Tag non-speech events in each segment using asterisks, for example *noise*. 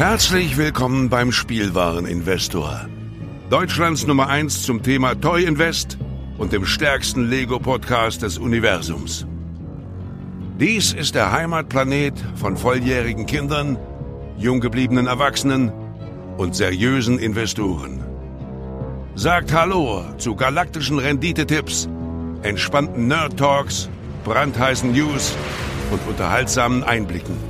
Herzlich willkommen beim Spielwareninvestor. Deutschlands Nummer 1 zum Thema Toy Invest und dem stärksten Lego-Podcast des Universums. Dies ist der Heimatplanet von volljährigen Kindern, jung gebliebenen Erwachsenen und seriösen Investoren. Sagt Hallo zu galaktischen Renditetipps, entspannten Nerd Talks, brandheißen News und unterhaltsamen Einblicken.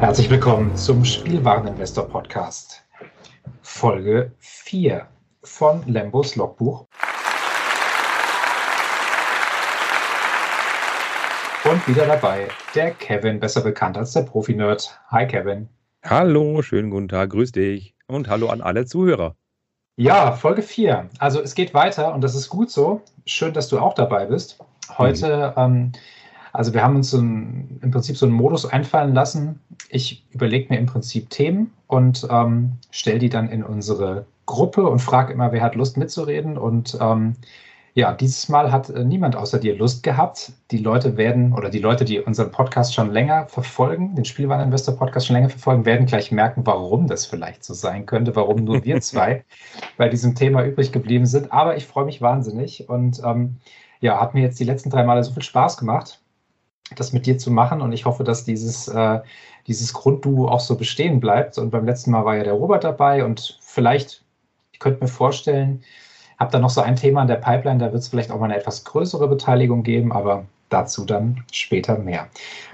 Herzlich willkommen zum Spielwareninvestor Podcast. Folge 4 von Lembos Logbuch. Und wieder dabei der Kevin, besser bekannt als der Profi-Nerd. Hi Kevin. Hallo, schönen guten Tag, grüß dich und hallo an alle Zuhörer. Ja, Folge 4. Also es geht weiter und das ist gut so. Schön, dass du auch dabei bist. Heute mhm. ähm, also wir haben uns so ein, im Prinzip so einen Modus einfallen lassen. Ich überlege mir im Prinzip Themen und ähm, stelle die dann in unsere Gruppe und frage immer, wer hat Lust mitzureden. Und ähm, ja, dieses Mal hat äh, niemand außer dir Lust gehabt. Die Leute werden, oder die Leute, die unseren Podcast schon länger verfolgen, den Spielwareninvestor Podcast schon länger verfolgen, werden gleich merken, warum das vielleicht so sein könnte, warum nur wir *laughs* zwei bei diesem Thema übrig geblieben sind. Aber ich freue mich wahnsinnig und ähm, ja, hat mir jetzt die letzten drei Male so viel Spaß gemacht das mit dir zu machen. Und ich hoffe, dass dieses, äh, dieses Grundduo auch so bestehen bleibt. Und beim letzten Mal war ja der Robert dabei und vielleicht, ich könnte mir vorstellen, habe da noch so ein Thema in der Pipeline, da wird es vielleicht auch mal eine etwas größere Beteiligung geben, aber dazu dann später mehr.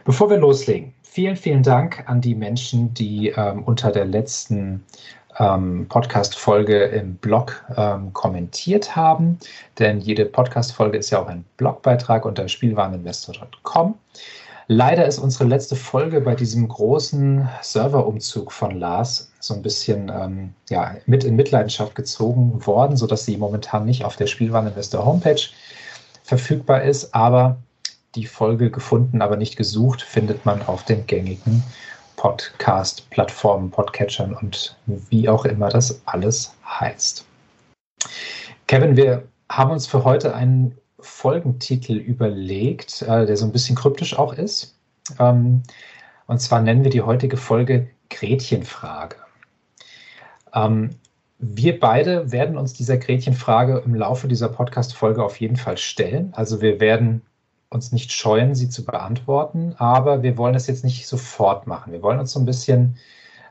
Bevor wir loslegen, vielen, vielen Dank an die Menschen, die ähm, unter der letzten ähm, Podcast-Folge im Blog ähm, kommentiert haben. Denn jede Podcast-Folge ist ja auch ein Blogbeitrag unter spielwareninvestor.com. Leider ist unsere letzte Folge bei diesem großen Serverumzug von Lars so ein bisschen ähm, ja, mit in Mitleidenschaft gezogen worden, sodass sie momentan nicht auf der Spielwareninvestor Homepage verfügbar ist. Aber die Folge gefunden, aber nicht gesucht, findet man auf den gängigen Podcast-Plattformen, Podcatchern und wie auch immer das alles heißt. Kevin, wir haben uns für heute einen Folgentitel überlegt, äh, der so ein bisschen kryptisch auch ist. Ähm, und zwar nennen wir die heutige Folge Gretchenfrage. Ähm, wir beide werden uns dieser Gretchenfrage im Laufe dieser Podcast-Folge auf jeden Fall stellen. Also wir werden uns nicht scheuen, sie zu beantworten, aber wir wollen das jetzt nicht sofort machen. Wir wollen uns so ein bisschen,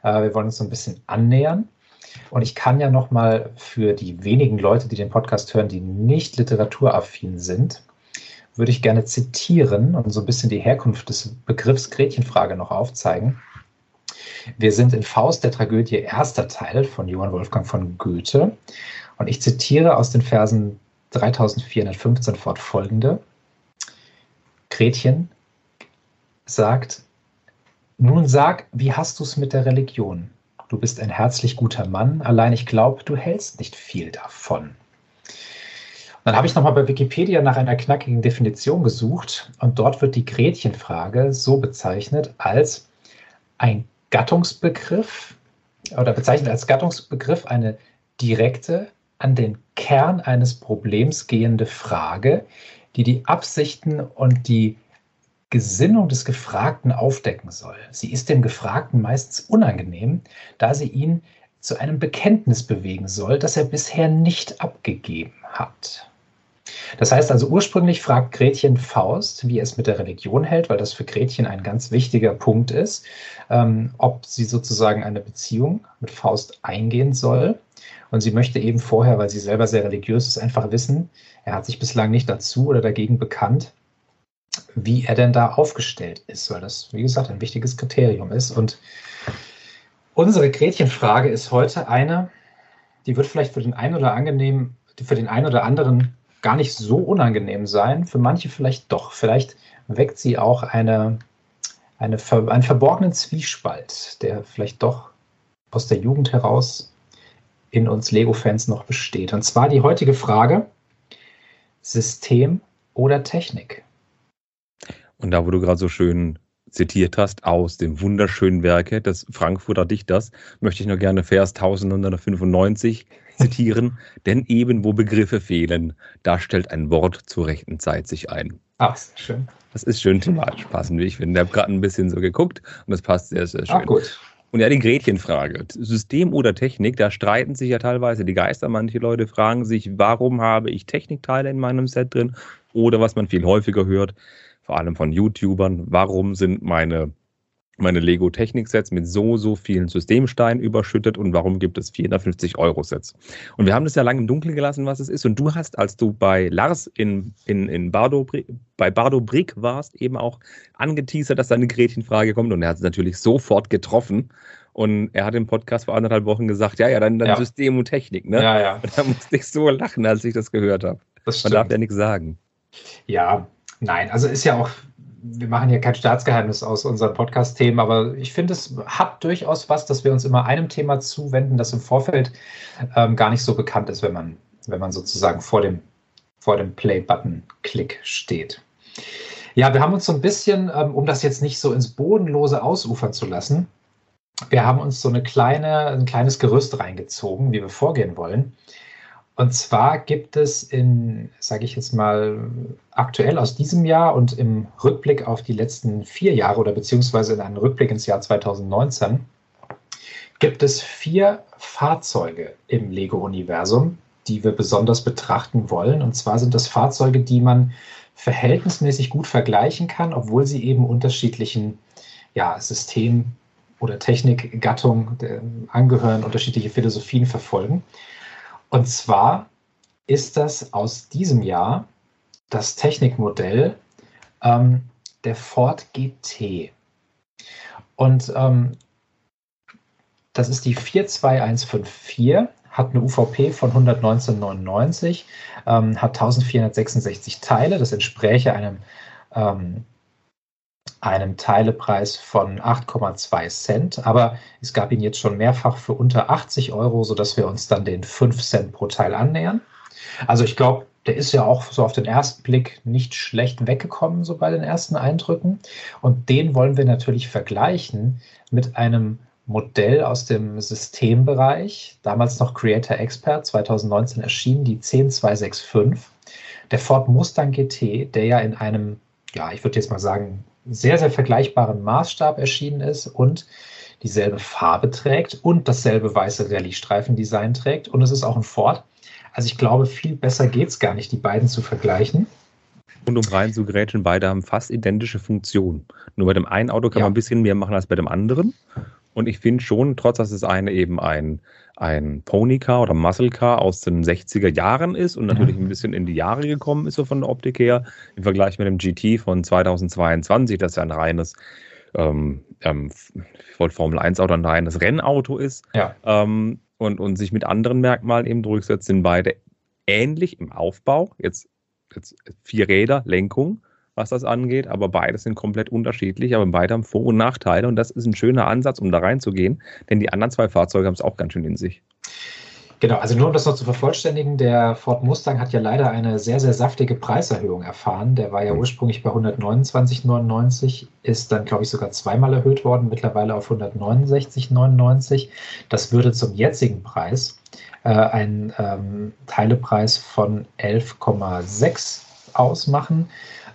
äh, wir wollen uns so ein bisschen annähern. Und ich kann ja noch mal für die wenigen Leute, die den Podcast hören, die nicht literaturaffin sind, würde ich gerne zitieren und so ein bisschen die Herkunft des Begriffs Gretchenfrage noch aufzeigen. Wir sind in Faust der Tragödie erster Teil von Johann Wolfgang von Goethe und ich zitiere aus den Versen 3415 fortfolgende. Gretchen sagt, nun sag, wie hast du es mit der Religion? Du bist ein herzlich guter Mann, allein ich glaube, du hältst nicht viel davon. Dann habe ich nochmal bei Wikipedia nach einer knackigen Definition gesucht und dort wird die Gretchenfrage so bezeichnet als ein Gattungsbegriff oder bezeichnet als Gattungsbegriff eine direkte, an den Kern eines Problems gehende Frage, die die Absichten und die Gesinnung des Gefragten aufdecken soll. Sie ist dem Gefragten meistens unangenehm, da sie ihn zu einem Bekenntnis bewegen soll, das er bisher nicht abgegeben hat. Das heißt also, ursprünglich fragt Gretchen Faust, wie es mit der Religion hält, weil das für Gretchen ein ganz wichtiger Punkt ist, ähm, ob sie sozusagen eine Beziehung mit Faust eingehen soll. Und sie möchte eben vorher, weil sie selber sehr religiös ist, einfach wissen, er hat sich bislang nicht dazu oder dagegen bekannt, wie er denn da aufgestellt ist, weil das, wie gesagt, ein wichtiges Kriterium ist. Und unsere Gretchenfrage ist heute eine, die wird vielleicht für den einen oder angenehm, für den einen oder anderen gar nicht so unangenehm sein, für manche vielleicht doch. Vielleicht weckt sie auch eine, eine, einen verborgenen Zwiespalt, der vielleicht doch aus der Jugend heraus in uns Lego-Fans noch besteht. Und zwar die heutige Frage: System oder Technik? Und da, wo du gerade so schön zitiert hast aus dem wunderschönen Werke des Frankfurter Dichters, möchte ich noch gerne Vers 1995 *laughs* zitieren. Denn eben wo Begriffe fehlen, da stellt ein Wort zur rechten Zeit sich ein. Ach, schön. Das ist schön thematisch passend, wie ich finde. Ich habe gerade ein bisschen so geguckt und das passt sehr, sehr schön. Ach, gut. Und ja, die Gretchenfrage. System oder Technik, da streiten sich ja teilweise die Geister. Manche Leute fragen sich, warum habe ich Technikteile in meinem Set drin? Oder was man viel häufiger hört, vor allem von YouTubern, warum sind meine meine Lego Technik-Sets mit so, so vielen Systemsteinen überschüttet und warum gibt es 450 Euro Sets? Und wir haben das ja lange im Dunkeln gelassen, was es ist. Und du hast, als du bei Lars in, in, in Bardo, bei Bardo Brick warst, eben auch angeteasert, dass deine Gretchenfrage kommt. Und er hat es natürlich sofort getroffen. Und er hat im Podcast vor anderthalb Wochen gesagt, ja, ja, dann, dann ja. System und Technik, ne? Ja, ja. Und *laughs* da musste ich so lachen, als ich das gehört habe. Man darf ja nichts sagen. Ja, nein, also ist ja auch wir machen hier kein Staatsgeheimnis aus unseren Podcast-Themen, aber ich finde, es hat durchaus was, dass wir uns immer einem Thema zuwenden, das im Vorfeld ähm, gar nicht so bekannt ist, wenn man, wenn man sozusagen vor dem, vor dem Play-Button-Klick steht. Ja, wir haben uns so ein bisschen, ähm, um das jetzt nicht so ins Bodenlose ausufern zu lassen, wir haben uns so eine kleine, ein kleines Gerüst reingezogen, wie wir vorgehen wollen. Und zwar gibt es in, sage ich jetzt mal, aktuell aus diesem Jahr und im Rückblick auf die letzten vier Jahre oder beziehungsweise in einem Rückblick ins Jahr 2019, gibt es vier Fahrzeuge im Lego-Universum, die wir besonders betrachten wollen. Und zwar sind das Fahrzeuge, die man verhältnismäßig gut vergleichen kann, obwohl sie eben unterschiedlichen ja, System- oder Technikgattungen angehören, unterschiedliche Philosophien verfolgen. Und zwar ist das aus diesem Jahr das Technikmodell ähm, der Ford GT. Und ähm, das ist die 42154, hat eine UVP von 119,99, ähm, hat 1466 Teile. Das entspräche einem, ähm, einem Teilepreis von 8,2 Cent. Aber es gab ihn jetzt schon mehrfach für unter 80 Euro, sodass wir uns dann den 5 Cent pro Teil annähern. Also ich glaube, der ist ja auch so auf den ersten Blick nicht schlecht weggekommen, so bei den ersten Eindrücken. Und den wollen wir natürlich vergleichen mit einem Modell aus dem Systembereich, damals noch Creator Expert, 2019 erschienen, die 10265. Der Ford Mustang GT, der ja in einem, ja, ich würde jetzt mal sagen, sehr, sehr vergleichbaren Maßstab erschienen ist und dieselbe Farbe trägt und dasselbe weiße Rallye-Streifen-Design trägt. Und es ist auch ein Ford. Also ich glaube, viel besser geht es gar nicht, die beiden zu vergleichen. Und um rein zu grätschen, beide haben fast identische Funktionen. Nur bei dem einen Auto kann ja. man ein bisschen mehr machen als bei dem anderen. Und ich finde schon, trotz dass das eine eben ein, ein Ponycar oder Muscle Car aus den 60er Jahren ist und natürlich ein bisschen in die Jahre gekommen ist, so von der Optik her, im Vergleich mit dem GT von 2022, das ja ein reines ähm, ähm, ich wollte Formel 1 Auto ein reines Rennauto ist ja. ähm, und, und sich mit anderen Merkmalen eben durchsetzt, sind beide ähnlich im Aufbau. Jetzt, jetzt vier Räder, Lenkung, was das angeht, aber beide sind komplett unterschiedlich, aber beide haben Vor- und Nachteile und das ist ein schöner Ansatz, um da reinzugehen, denn die anderen zwei Fahrzeuge haben es auch ganz schön in sich. Genau, also nur um das noch zu vervollständigen, der Ford Mustang hat ja leider eine sehr, sehr saftige Preiserhöhung erfahren. Der war ja hm. ursprünglich bei 129,99, ist dann, glaube ich, sogar zweimal erhöht worden, mittlerweile auf 169,99. Das würde zum jetzigen Preis äh, einen ähm, Teilepreis von 11,6 ausmachen.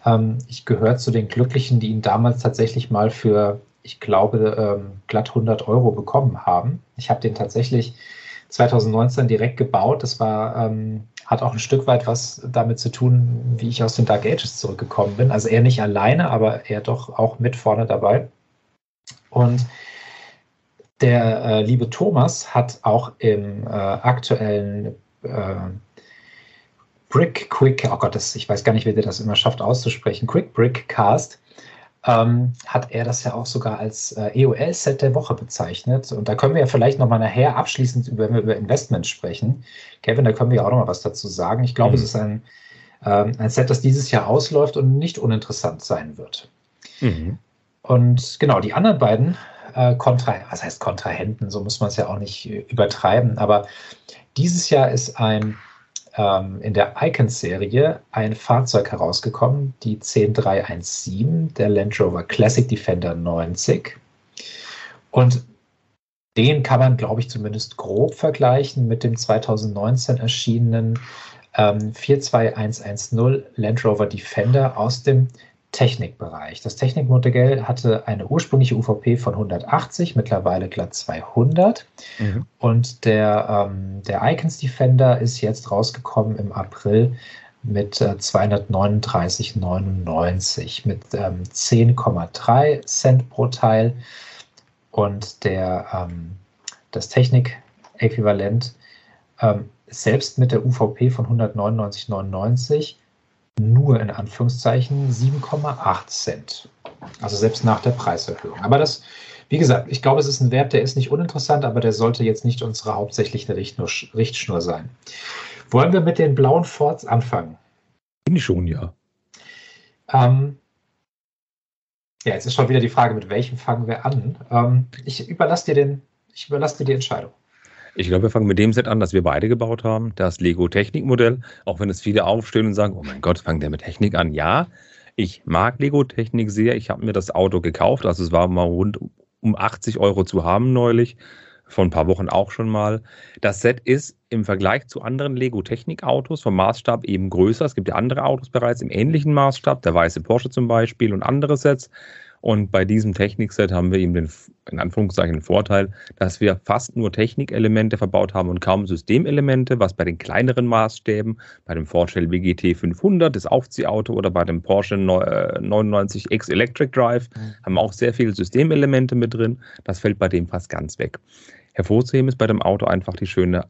Ähm, ich gehöre zu den Glücklichen, die ihn damals tatsächlich mal für, ich glaube, ähm, glatt 100 Euro bekommen haben. Ich habe den tatsächlich 2019 direkt gebaut. Das war, ähm, hat auch ein Stück weit was damit zu tun, wie ich aus den Dark Ages zurückgekommen bin. Also er nicht alleine, aber er doch auch mit vorne dabei. Und der äh, liebe Thomas hat auch im äh, aktuellen äh, Brick Quick, oh Gott, das, ich weiß gar nicht, wie der das immer schafft auszusprechen, Quick Brick Cast, ähm, hat er das ja auch sogar als äh, EOL-Set der Woche bezeichnet. Und da können wir ja vielleicht nochmal nachher abschließend, über, wenn wir über Investments sprechen. Kevin, da können wir ja auch nochmal was dazu sagen. Ich glaube, mhm. es ist ein, ähm, ein Set, das dieses Jahr ausläuft und nicht uninteressant sein wird. Mhm. Und genau, die anderen beiden äh, Kontra, was heißt Kontrahenten, so muss man es ja auch nicht äh, übertreiben, aber dieses Jahr ist ein ähm, in der Icons-Serie ein Fahrzeug herausgekommen, die 10317, der Land Rover Classic Defender 90. Und den kann man, glaube ich, zumindest grob vergleichen mit dem 2019 erschienenen ähm, 42110 Land Rover Defender aus dem Technikbereich. Das Technikmodell hatte eine ursprüngliche UVP von 180, mittlerweile glatt 200. Mhm. Und der, ähm, der Icons Defender ist jetzt rausgekommen im April mit äh, 239,99 mit ähm, 10,3 Cent pro Teil. Und der, ähm, das Technik-Äquivalent ähm, selbst mit der UVP von 199,99 nur in Anführungszeichen 7,8 Cent. Also selbst nach der Preiserhöhung. Aber das, wie gesagt, ich glaube, es ist ein Wert, der ist nicht uninteressant, aber der sollte jetzt nicht unsere hauptsächliche Richtschnur sein. Wollen wir mit den blauen Forts anfangen? Bin ich schon, ja. Ähm, ja, jetzt ist schon wieder die Frage, mit welchem fangen wir an? Ähm, ich überlasse dir den, ich überlasse dir die Entscheidung. Ich glaube, wir fangen mit dem Set an, das wir beide gebaut haben, das Lego Technik-Modell. Auch wenn es viele aufstehen und sagen, oh mein Gott, fangen der mit Technik an. Ja, ich mag Lego Technik sehr. Ich habe mir das Auto gekauft. Also es war mal rund um 80 Euro zu haben neulich. Vor ein paar Wochen auch schon mal. Das Set ist im Vergleich zu anderen Lego Technik Autos vom Maßstab eben größer. Es gibt ja andere Autos bereits im ähnlichen Maßstab, der weiße Porsche zum Beispiel und andere Sets. Und bei diesem Technikset haben wir eben den, in Anführungszeichen, den Vorteil, dass wir fast nur Technikelemente verbaut haben und kaum Systemelemente, was bei den kleineren Maßstäben, bei dem Porsche LWGT 500, das Aufziehauto oder bei dem Porsche 99X Electric Drive, haben auch sehr viele Systemelemente mit drin. Das fällt bei dem fast ganz weg. Hervorzuheben ist bei dem Auto einfach die schöne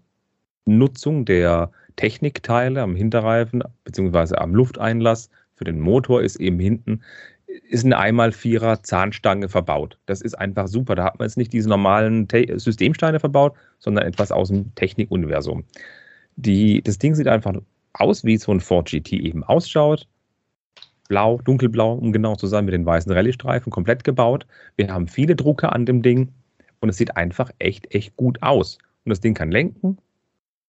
Nutzung der Technikteile am Hinterreifen bzw. am Lufteinlass. Für den Motor ist eben hinten ist eine einmal Vierer Zahnstange verbaut. Das ist einfach super. Da hat man jetzt nicht diese normalen Te Systemsteine verbaut, sondern etwas aus dem Technikuniversum. Das Ding sieht einfach aus, wie so ein Ford GT eben ausschaut. Blau, dunkelblau, um genau zu sein, mit den weißen Rallye-Streifen komplett gebaut. Wir haben viele Drucker an dem Ding und es sieht einfach echt, echt gut aus. Und das Ding kann lenken,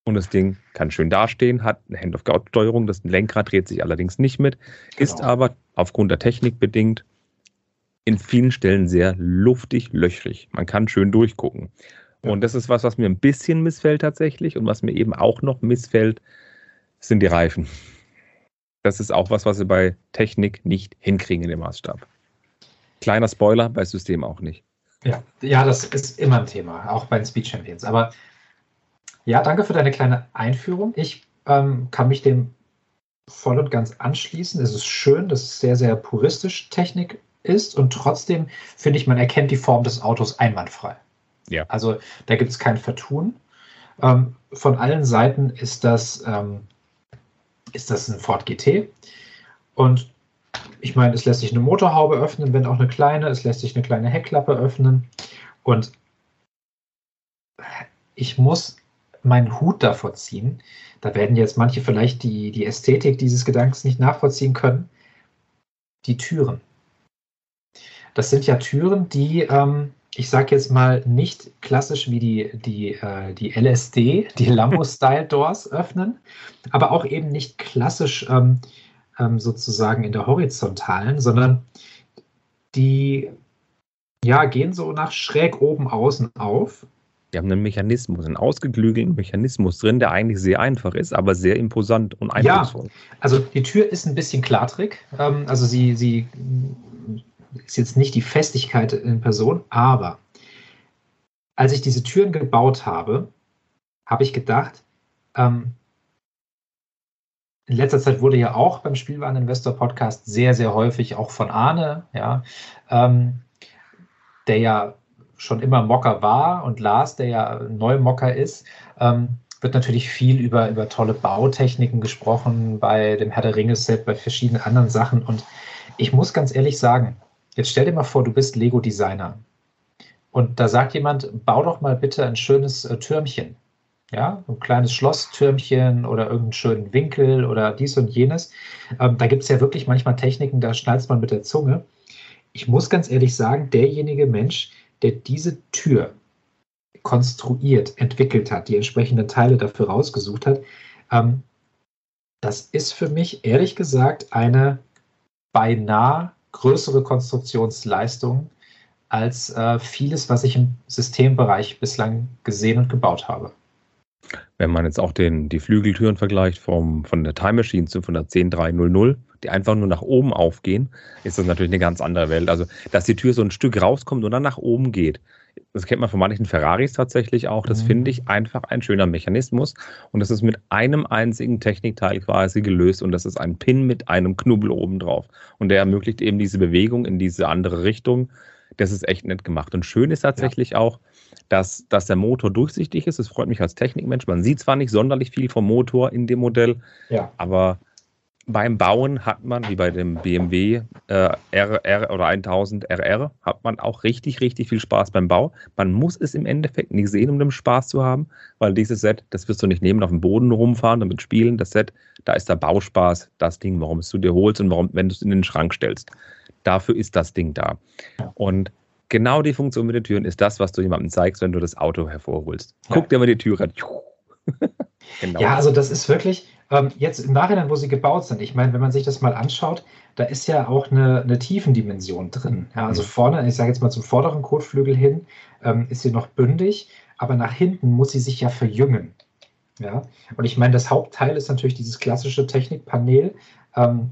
und das Ding kann schön dastehen, hat eine Hand-of-God-Steuerung. Das Lenkrad dreht sich allerdings nicht mit, genau. ist aber aufgrund der Technik bedingt in vielen Stellen sehr luftig, löchrig. Man kann schön durchgucken. Ja. Und das ist was, was mir ein bisschen missfällt tatsächlich. Und was mir eben auch noch missfällt, sind die Reifen. Das ist auch was, was sie bei Technik nicht hinkriegen in dem Maßstab. Kleiner Spoiler, bei System auch nicht. Ja, ja, das ist immer ein Thema, auch bei den Speed Champions. Aber ja, danke für deine kleine Einführung. Ich ähm, kann mich dem voll und ganz anschließen. Es ist schön, dass es sehr, sehr puristisch Technik ist und trotzdem finde ich, man erkennt die Form des Autos einwandfrei. Ja. Also da gibt es kein Vertun. Ähm, von allen Seiten ist das, ähm, ist das ein Ford GT. Und ich meine, es lässt sich eine Motorhaube öffnen, wenn auch eine kleine. Es lässt sich eine kleine Heckklappe öffnen. Und ich muss meinen Hut davor ziehen. Da werden jetzt manche vielleicht die, die Ästhetik dieses Gedankens nicht nachvollziehen können. Die Türen. Das sind ja Türen, die, ähm, ich sage jetzt mal, nicht klassisch wie die, die, äh, die LSD, die *laughs* Lambo-Style-Doors öffnen, aber auch eben nicht klassisch ähm, ähm, sozusagen in der horizontalen, sondern die ja, gehen so nach schräg oben außen auf die haben einen Mechanismus, einen ausgeklügelten Mechanismus drin, der eigentlich sehr einfach ist, aber sehr imposant und eindrucksvoll. Ja, also die Tür ist ein bisschen klatrig. Ähm, also sie, sie ist jetzt nicht die Festigkeit in Person, aber als ich diese Türen gebaut habe, habe ich gedacht, ähm, in letzter Zeit wurde ja auch beim Spielwareninvestor Podcast sehr, sehr häufig auch von Arne, ja, ähm, der ja schon immer Mocker war und Lars, der ja neu Mocker ist, ähm, wird natürlich viel über, über tolle Bautechniken gesprochen bei dem Herr der Ringe-Set, bei verschiedenen anderen Sachen. Und ich muss ganz ehrlich sagen, jetzt stell dir mal vor, du bist Lego-Designer. Und da sagt jemand, bau doch mal bitte ein schönes äh, Türmchen. Ja, ein kleines Schlosstürmchen oder irgendeinen schönen Winkel oder dies und jenes. Ähm, da gibt es ja wirklich manchmal Techniken, da schnallt man mit der Zunge. Ich muss ganz ehrlich sagen, derjenige Mensch, der diese Tür konstruiert, entwickelt hat, die entsprechenden Teile dafür rausgesucht hat, ähm, das ist für mich ehrlich gesagt eine beinahe größere Konstruktionsleistung als äh, vieles, was ich im Systembereich bislang gesehen und gebaut habe. Wenn man jetzt auch den, die Flügeltüren vergleicht vom, von der Time Machine zu von der 10300, die einfach nur nach oben aufgehen, ist das natürlich eine ganz andere Welt. Also, dass die Tür so ein Stück rauskommt und dann nach oben geht, das kennt man von manchen Ferraris tatsächlich auch. Das mhm. finde ich einfach ein schöner Mechanismus. Und das ist mit einem einzigen Technikteil quasi gelöst. Und das ist ein Pin mit einem Knubbel oben drauf. Und der ermöglicht eben diese Bewegung in diese andere Richtung. Das ist echt nett gemacht. Und schön ist tatsächlich ja. auch, dass, dass der Motor durchsichtig ist. Das freut mich als Technikmensch. Man sieht zwar nicht sonderlich viel vom Motor in dem Modell, ja. aber beim Bauen hat man, wie bei dem BMW äh, RR oder 1000 RR, hat man auch richtig, richtig viel Spaß beim Bau. Man muss es im Endeffekt nicht sehen, um den Spaß zu haben, weil dieses Set, das wirst du nicht nehmen, auf dem Boden rumfahren, damit spielen. Das Set, da ist der Bauspaß das Ding, warum es du dir holst und warum, wenn du es in den Schrank stellst. Dafür ist das Ding da. Und genau die Funktion mit den Türen ist das, was du jemandem zeigst, wenn du das Auto hervorholst. Guck dir mal die Tür an. *laughs* genau. Ja, also das ist wirklich, ähm, jetzt im Nachhinein, wo sie gebaut sind, ich meine, wenn man sich das mal anschaut, da ist ja auch eine, eine Tiefendimension drin. Ja, also mhm. vorne, ich sage jetzt mal zum vorderen Kotflügel hin, ähm, ist sie noch bündig, aber nach hinten muss sie sich ja verjüngen. Ja, und ich meine, das Hauptteil ist natürlich dieses klassische Technikpanel, ähm,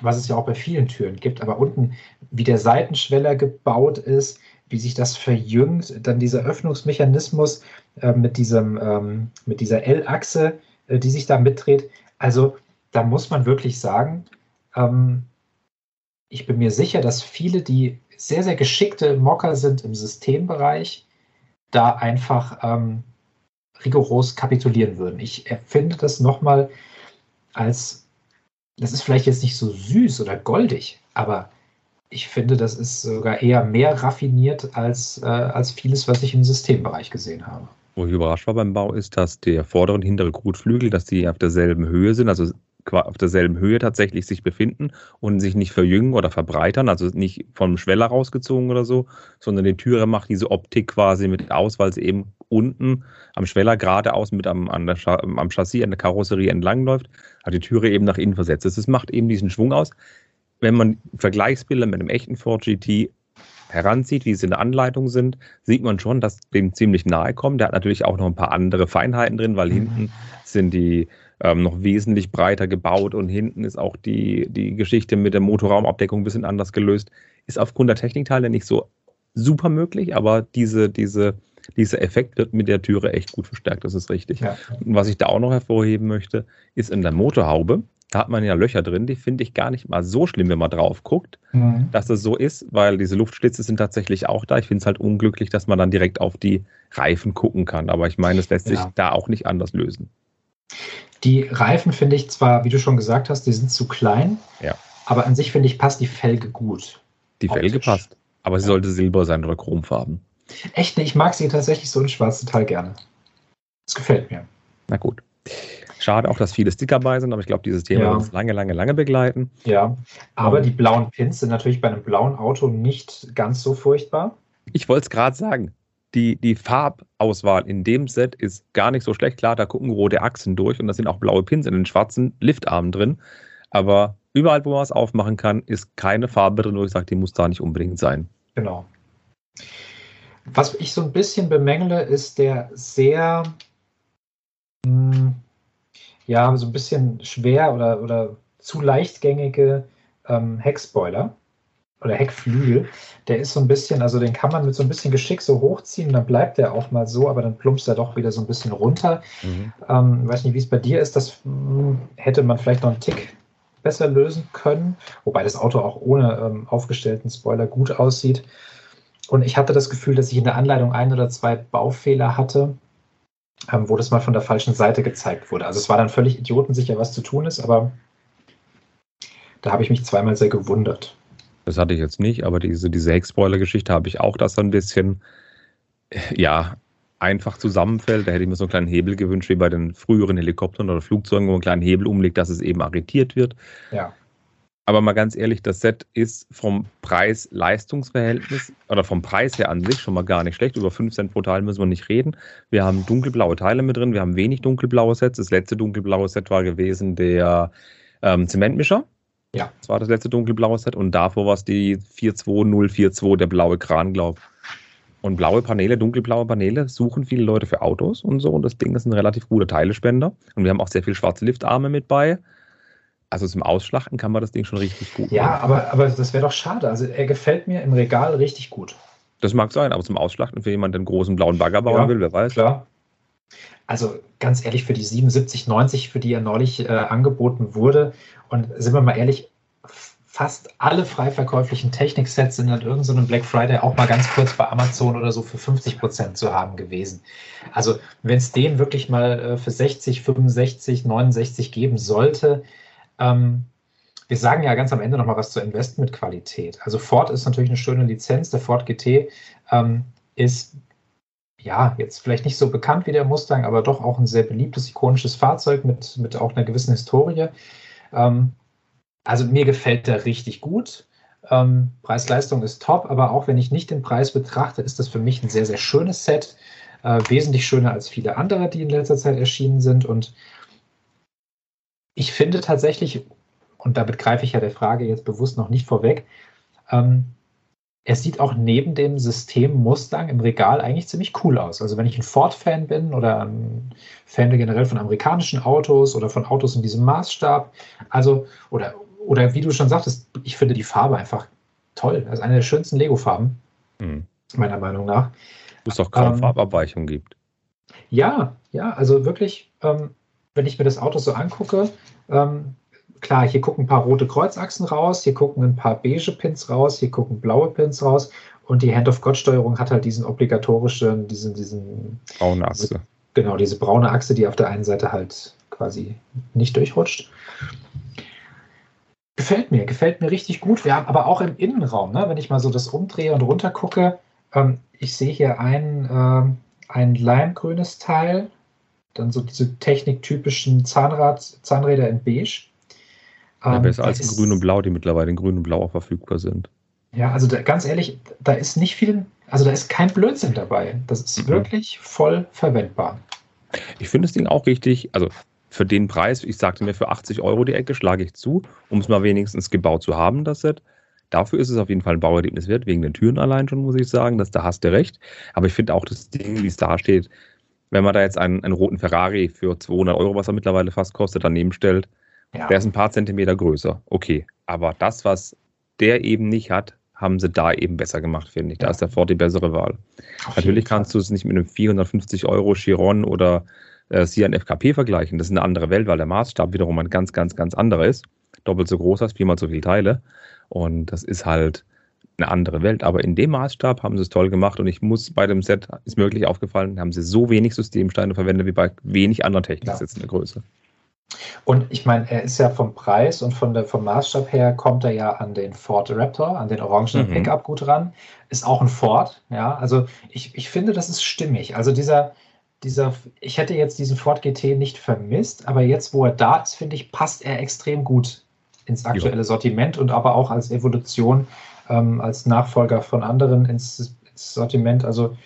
was es ja auch bei vielen Türen gibt, aber unten, wie der Seitenschweller gebaut ist, wie sich das verjüngt, dann dieser Öffnungsmechanismus äh, mit, diesem, ähm, mit dieser L-Achse, die sich da mitdreht. Also da muss man wirklich sagen, ähm, ich bin mir sicher, dass viele, die sehr, sehr geschickte Mocker sind im Systembereich, da einfach ähm, rigoros kapitulieren würden. Ich empfinde das nochmal als, das ist vielleicht jetzt nicht so süß oder goldig, aber ich finde, das ist sogar eher mehr raffiniert als, äh, als vieles, was ich im Systembereich gesehen habe. Wo ich überrascht war beim Bau ist, dass der vordere und hintere Kotflügel, dass die auf derselben Höhe sind, also auf derselben Höhe tatsächlich sich befinden und sich nicht verjüngen oder verbreitern, also nicht vom Schweller rausgezogen oder so, sondern die Türe macht diese Optik quasi mit aus, weil sie eben unten am Schweller geradeaus mit am, an der am Chassis, an der Karosserie entlangläuft, hat die Türe eben nach innen versetzt. Das macht eben diesen Schwung aus. Wenn man Vergleichsbilder mit einem echten Ford GT heranzieht, wie sie in der Anleitung sind, sieht man schon, dass dem ziemlich nahe kommt. Der hat natürlich auch noch ein paar andere Feinheiten drin, weil mhm. hinten sind die ähm, noch wesentlich breiter gebaut und hinten ist auch die, die Geschichte mit der Motorraumabdeckung ein bisschen anders gelöst. Ist aufgrund der Technikteile nicht so super möglich, aber diese, diese, dieser Effekt wird mit der Türe echt gut verstärkt, das ist richtig. Ja. Und was ich da auch noch hervorheben möchte, ist in der Motorhaube, da hat man ja Löcher drin, die finde ich gar nicht mal so schlimm, wenn man drauf guckt, mhm. dass das so ist, weil diese Luftschlitze sind tatsächlich auch da. Ich finde es halt unglücklich, dass man dann direkt auf die Reifen gucken kann. Aber ich meine, es lässt ja. sich da auch nicht anders lösen. Die Reifen finde ich zwar, wie du schon gesagt hast, die sind zu klein, ja. aber an sich finde ich passt die Felge gut. Die optisch. Felge passt, aber sie ja. sollte silber sein oder chromfarben. Echt, ich mag sie tatsächlich so in schwarz total gerne. Das gefällt mir. Na gut. Schade auch, dass viele Sticker bei sind, aber ich glaube, dieses Thema ja. wird uns lange, lange, lange begleiten. Ja, aber um, die blauen Pins sind natürlich bei einem blauen Auto nicht ganz so furchtbar. Ich wollte es gerade sagen. Die, die Farbauswahl in dem Set ist gar nicht so schlecht. Klar, da gucken rote Achsen durch und da sind auch blaue Pins in den schwarzen Liftarmen drin. Aber überall, wo man es aufmachen kann, ist keine Farbe drin, wo ich sage, die muss da nicht unbedingt sein. Genau. Was ich so ein bisschen bemängle, ist der sehr mh, hm, ja, so ein bisschen schwer oder, oder zu leichtgängige ähm, Heckspoiler oder Heckflügel. Der ist so ein bisschen, also den kann man mit so ein bisschen Geschick so hochziehen, dann bleibt der auch mal so, aber dann plumpst er doch wieder so ein bisschen runter. Mhm. Ähm, weiß nicht, wie es bei dir ist, das mh, hm, hätte man vielleicht noch einen Tick besser lösen können, wobei das Auto auch ohne ähm, aufgestellten Spoiler gut aussieht. Und ich hatte das Gefühl, dass ich in der Anleitung ein oder zwei Baufehler hatte, ähm, wo das mal von der falschen Seite gezeigt wurde. Also es war dann völlig idiotensicher, was zu tun ist, aber da habe ich mich zweimal sehr gewundert. Das hatte ich jetzt nicht, aber diese, diese Heckspoiler-Geschichte habe ich auch, dass so ein bisschen, ja, einfach zusammenfällt. Da hätte ich mir so einen kleinen Hebel gewünscht, wie bei den früheren Helikoptern oder Flugzeugen, wo man einen kleinen Hebel umlegt, dass es eben arretiert wird. Ja. Aber mal ganz ehrlich, das Set ist vom Preis-Leistungsverhältnis oder vom Preis her an sich schon mal gar nicht schlecht. Über 5 Cent pro Teil müssen wir nicht reden. Wir haben dunkelblaue Teile mit drin, wir haben wenig dunkelblaue Sets. Das letzte dunkelblaue Set war gewesen der ähm, Zementmischer. Ja. Das war das letzte dunkelblaue Set und davor war es die 42042, der blaue Kran, glaube ich. Und blaue Paneele, dunkelblaue Paneele suchen viele Leute für Autos und so. Und das Ding ist ein relativ guter Teilespender. Und wir haben auch sehr viel schwarze Liftarme mit bei. Also zum Ausschlachten kann man das Ding schon richtig gut. Ja, aber, aber das wäre doch schade. Also er gefällt mir im Regal richtig gut. Das mag sein, aber zum Ausschlachten für jemanden, der einen großen blauen Bagger bauen ja, will, wer weiß. Klar. Also ganz ehrlich, für die 77, 90, für die er neulich äh, angeboten wurde, und sind wir mal ehrlich, fast alle frei verkäuflichen Techniksets sind an irgendeinem Black Friday auch mal ganz kurz bei Amazon oder so für 50 Prozent zu haben gewesen. Also wenn es den wirklich mal äh, für 60, 65, 69 geben sollte, ähm, wir sagen ja ganz am Ende noch mal was zur Investmentqualität. Also Ford ist natürlich eine schöne Lizenz. Der Ford GT ähm, ist ja jetzt vielleicht nicht so bekannt wie der Mustang, aber doch auch ein sehr beliebtes, ikonisches Fahrzeug mit, mit auch einer gewissen Historie. Ähm, also mir gefällt der richtig gut. Ähm, Preis-Leistung ist top, aber auch wenn ich nicht den Preis betrachte, ist das für mich ein sehr, sehr schönes Set. Äh, wesentlich schöner als viele andere, die in letzter Zeit erschienen sind. Und ich finde tatsächlich, und damit greife ich ja der Frage jetzt bewusst noch nicht vorweg, ähm, er sieht auch neben dem System Mustang im Regal eigentlich ziemlich cool aus. Also wenn ich ein Ford-Fan bin oder ein Fan generell von amerikanischen Autos oder von Autos in diesem Maßstab, also oder oder wie du schon sagtest, ich finde die Farbe einfach toll. Das ist eine der schönsten Lego-Farben, mhm. meiner Meinung nach. Wo es doch kaum ähm, Farbabweichung gibt. Ja, ja, also wirklich, ähm, wenn ich mir das Auto so angucke, ähm, klar, hier gucken ein paar rote Kreuzachsen raus, hier gucken ein paar beige Pins raus, hier gucken blaue Pins raus und die Hand-of-God-Steuerung hat halt diesen obligatorischen, diesen, diesen braune Achse. Diese, genau, diese braune Achse, die auf der einen Seite halt quasi nicht durchrutscht. Gefällt mir, gefällt mir richtig gut. Wir haben aber auch im Innenraum, ne, wenn ich mal so das umdrehe und runter gucke, ähm, ich sehe hier ein, ähm, ein limegrünes Teil, dann so diese techniktypischen Zahnrad, Zahnräder in beige. Ja, ähm, besser als in grün und blau, die mittlerweile in grün und blau auch verfügbar sind. Ja, also da, ganz ehrlich, da ist nicht viel, also da ist kein Blödsinn dabei. Das ist mhm. wirklich voll verwendbar. Ich finde das Ding auch richtig, also für den Preis, ich sagte mir, für 80 Euro die Ecke schlage ich zu, um es mal wenigstens gebaut zu haben, das Set. Dafür ist es auf jeden Fall ein Bauerlebnis wert, wegen den Türen allein schon, muss ich sagen. dass da hast du recht. Aber ich finde auch das Ding, wie es da steht, wenn man da jetzt einen, einen roten Ferrari für 200 Euro, was er mittlerweile fast kostet, daneben stellt, ja. der ist ein paar Zentimeter größer. Okay. Aber das, was der eben nicht hat, haben sie da eben besser gemacht, finde ich. Da ja. ist der Ford die bessere Wahl. Auf Natürlich kannst du es nicht mit einem 450 Euro Chiron oder äh, Sian FKP vergleichen. Das ist eine andere Welt, weil der Maßstab wiederum ein ganz, ganz, ganz anderer ist. Doppelt so groß hast, viermal so viele Teile. Und das ist halt eine andere Welt. Aber in dem Maßstab haben sie es toll gemacht und ich muss bei dem Set, ist wirklich aufgefallen, haben sie so wenig Systemsteine verwendet wie bei wenig anderen Techniksets ja. in der Größe. Und ich meine, er ist ja vom Preis und von der, vom Maßstab her kommt er ja an den Ford Raptor, an den orangenen mhm. Pickup gut ran. Ist auch ein Ford, ja. Also ich, ich finde, das ist stimmig. Also dieser, dieser, ich hätte jetzt diesen Ford GT nicht vermisst, aber jetzt, wo er da ist, finde ich, passt er extrem gut ins aktuelle ja. Sortiment und aber auch als Evolution, ähm, als Nachfolger von anderen ins, ins Sortiment. Also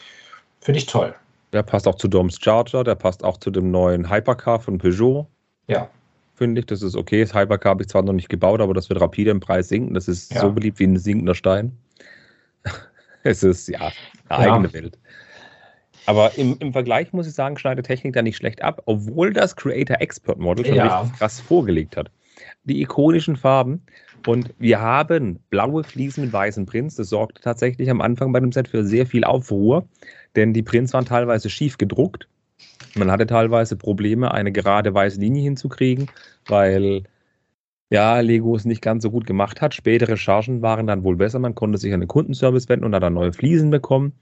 finde ich toll. Der passt auch zu Doms Charger, der passt auch zu dem neuen Hypercar von Peugeot. Ja. Finde ich, das ist okay. Das Hypercar habe ich zwar noch nicht gebaut, aber das wird rapide im Preis sinken. Das ist ja. so beliebt wie ein sinkender Stein. *laughs* es ist ja eine ja. eigene Welt. Aber im, im Vergleich muss ich sagen, schneidet Technik da nicht schlecht ab, obwohl das Creator Expert Model schon ja. richtig krass vorgelegt hat. Die ikonischen Farben. Und wir haben blaue Fliesen mit weißen Prints. Das sorgte tatsächlich am Anfang bei dem Set für sehr viel Aufruhr, denn die Prints waren teilweise schief gedruckt. Man hatte teilweise Probleme, eine gerade weiße Linie hinzukriegen, weil ja, Lego es nicht ganz so gut gemacht hat. Spätere Chargen waren dann wohl besser. Man konnte sich an den Kundenservice wenden und hat dann neue Fliesen bekommen.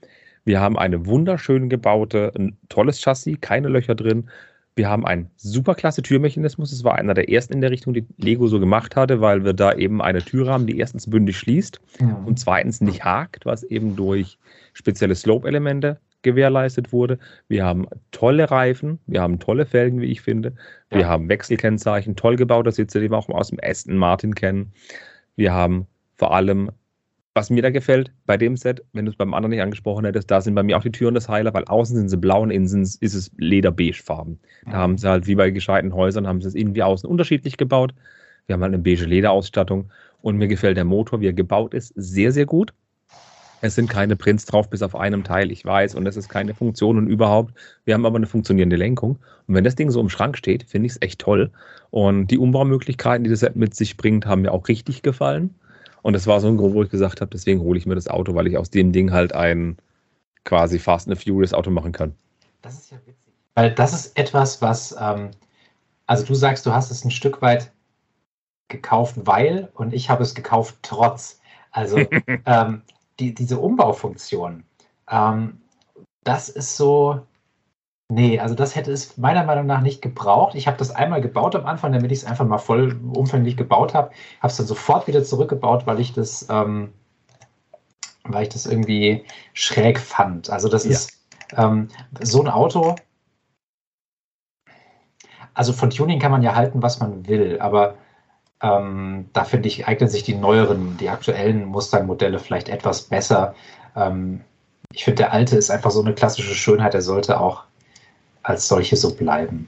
Wir haben eine wunderschön gebaute, ein tolles Chassis, keine Löcher drin. Wir haben einen superklasse Türmechanismus. Es war einer der ersten in der Richtung, die Lego so gemacht hatte, weil wir da eben eine Tür haben, die erstens bündig schließt mhm. und zweitens nicht hakt, was eben durch spezielle Slope-Elemente gewährleistet wurde. Wir haben tolle Reifen, wir haben tolle Felgen, wie ich finde. Wir ja. haben Wechselkennzeichen, toll gebaute Sitze, die wir auch aus dem Aston Martin kennen. Wir haben vor allem, was mir da gefällt, bei dem Set, wenn du es beim anderen nicht angesprochen hättest, da sind bei mir auch die Türen des Heiler, weil außen sind sie blau und innen ist es lederbeigefarben. Da mhm. haben sie halt wie bei gescheiten Häusern, haben sie es innen wie außen unterschiedlich gebaut. Wir haben halt eine beige Lederausstattung und mir gefällt der Motor, wie er gebaut ist, sehr, sehr gut. Es sind keine Prints drauf, bis auf einem Teil, ich weiß, und es ist keine Funktion und überhaupt. Wir haben aber eine funktionierende Lenkung. Und wenn das Ding so im Schrank steht, finde ich es echt toll. Und die Umbaumöglichkeiten, die das Set mit sich bringt, haben mir auch richtig gefallen. Und das war so ein Grund, wo ich gesagt habe, deswegen hole ich mir das Auto, weil ich aus dem Ding halt ein quasi Fast and Furious Auto machen kann. Das ist ja witzig. Weil das ist etwas, was, ähm, also du sagst, du hast es ein Stück weit gekauft, weil und ich habe es gekauft trotz. Also *laughs* ähm, die, diese Umbaufunktion, ähm, das ist so, nee, also das hätte es meiner Meinung nach nicht gebraucht. Ich habe das einmal gebaut am Anfang, damit ich es einfach mal voll umfänglich gebaut habe, habe es dann sofort wieder zurückgebaut, weil ich das, ähm, weil ich das irgendwie schräg fand. Also das ja. ist ähm, so ein Auto. Also von Tuning kann man ja halten, was man will, aber ähm, da finde ich, eignen sich die neueren, die aktuellen Mustang-Modelle vielleicht etwas besser. Ähm, ich finde, der alte ist einfach so eine klassische Schönheit, der sollte auch als solche so bleiben.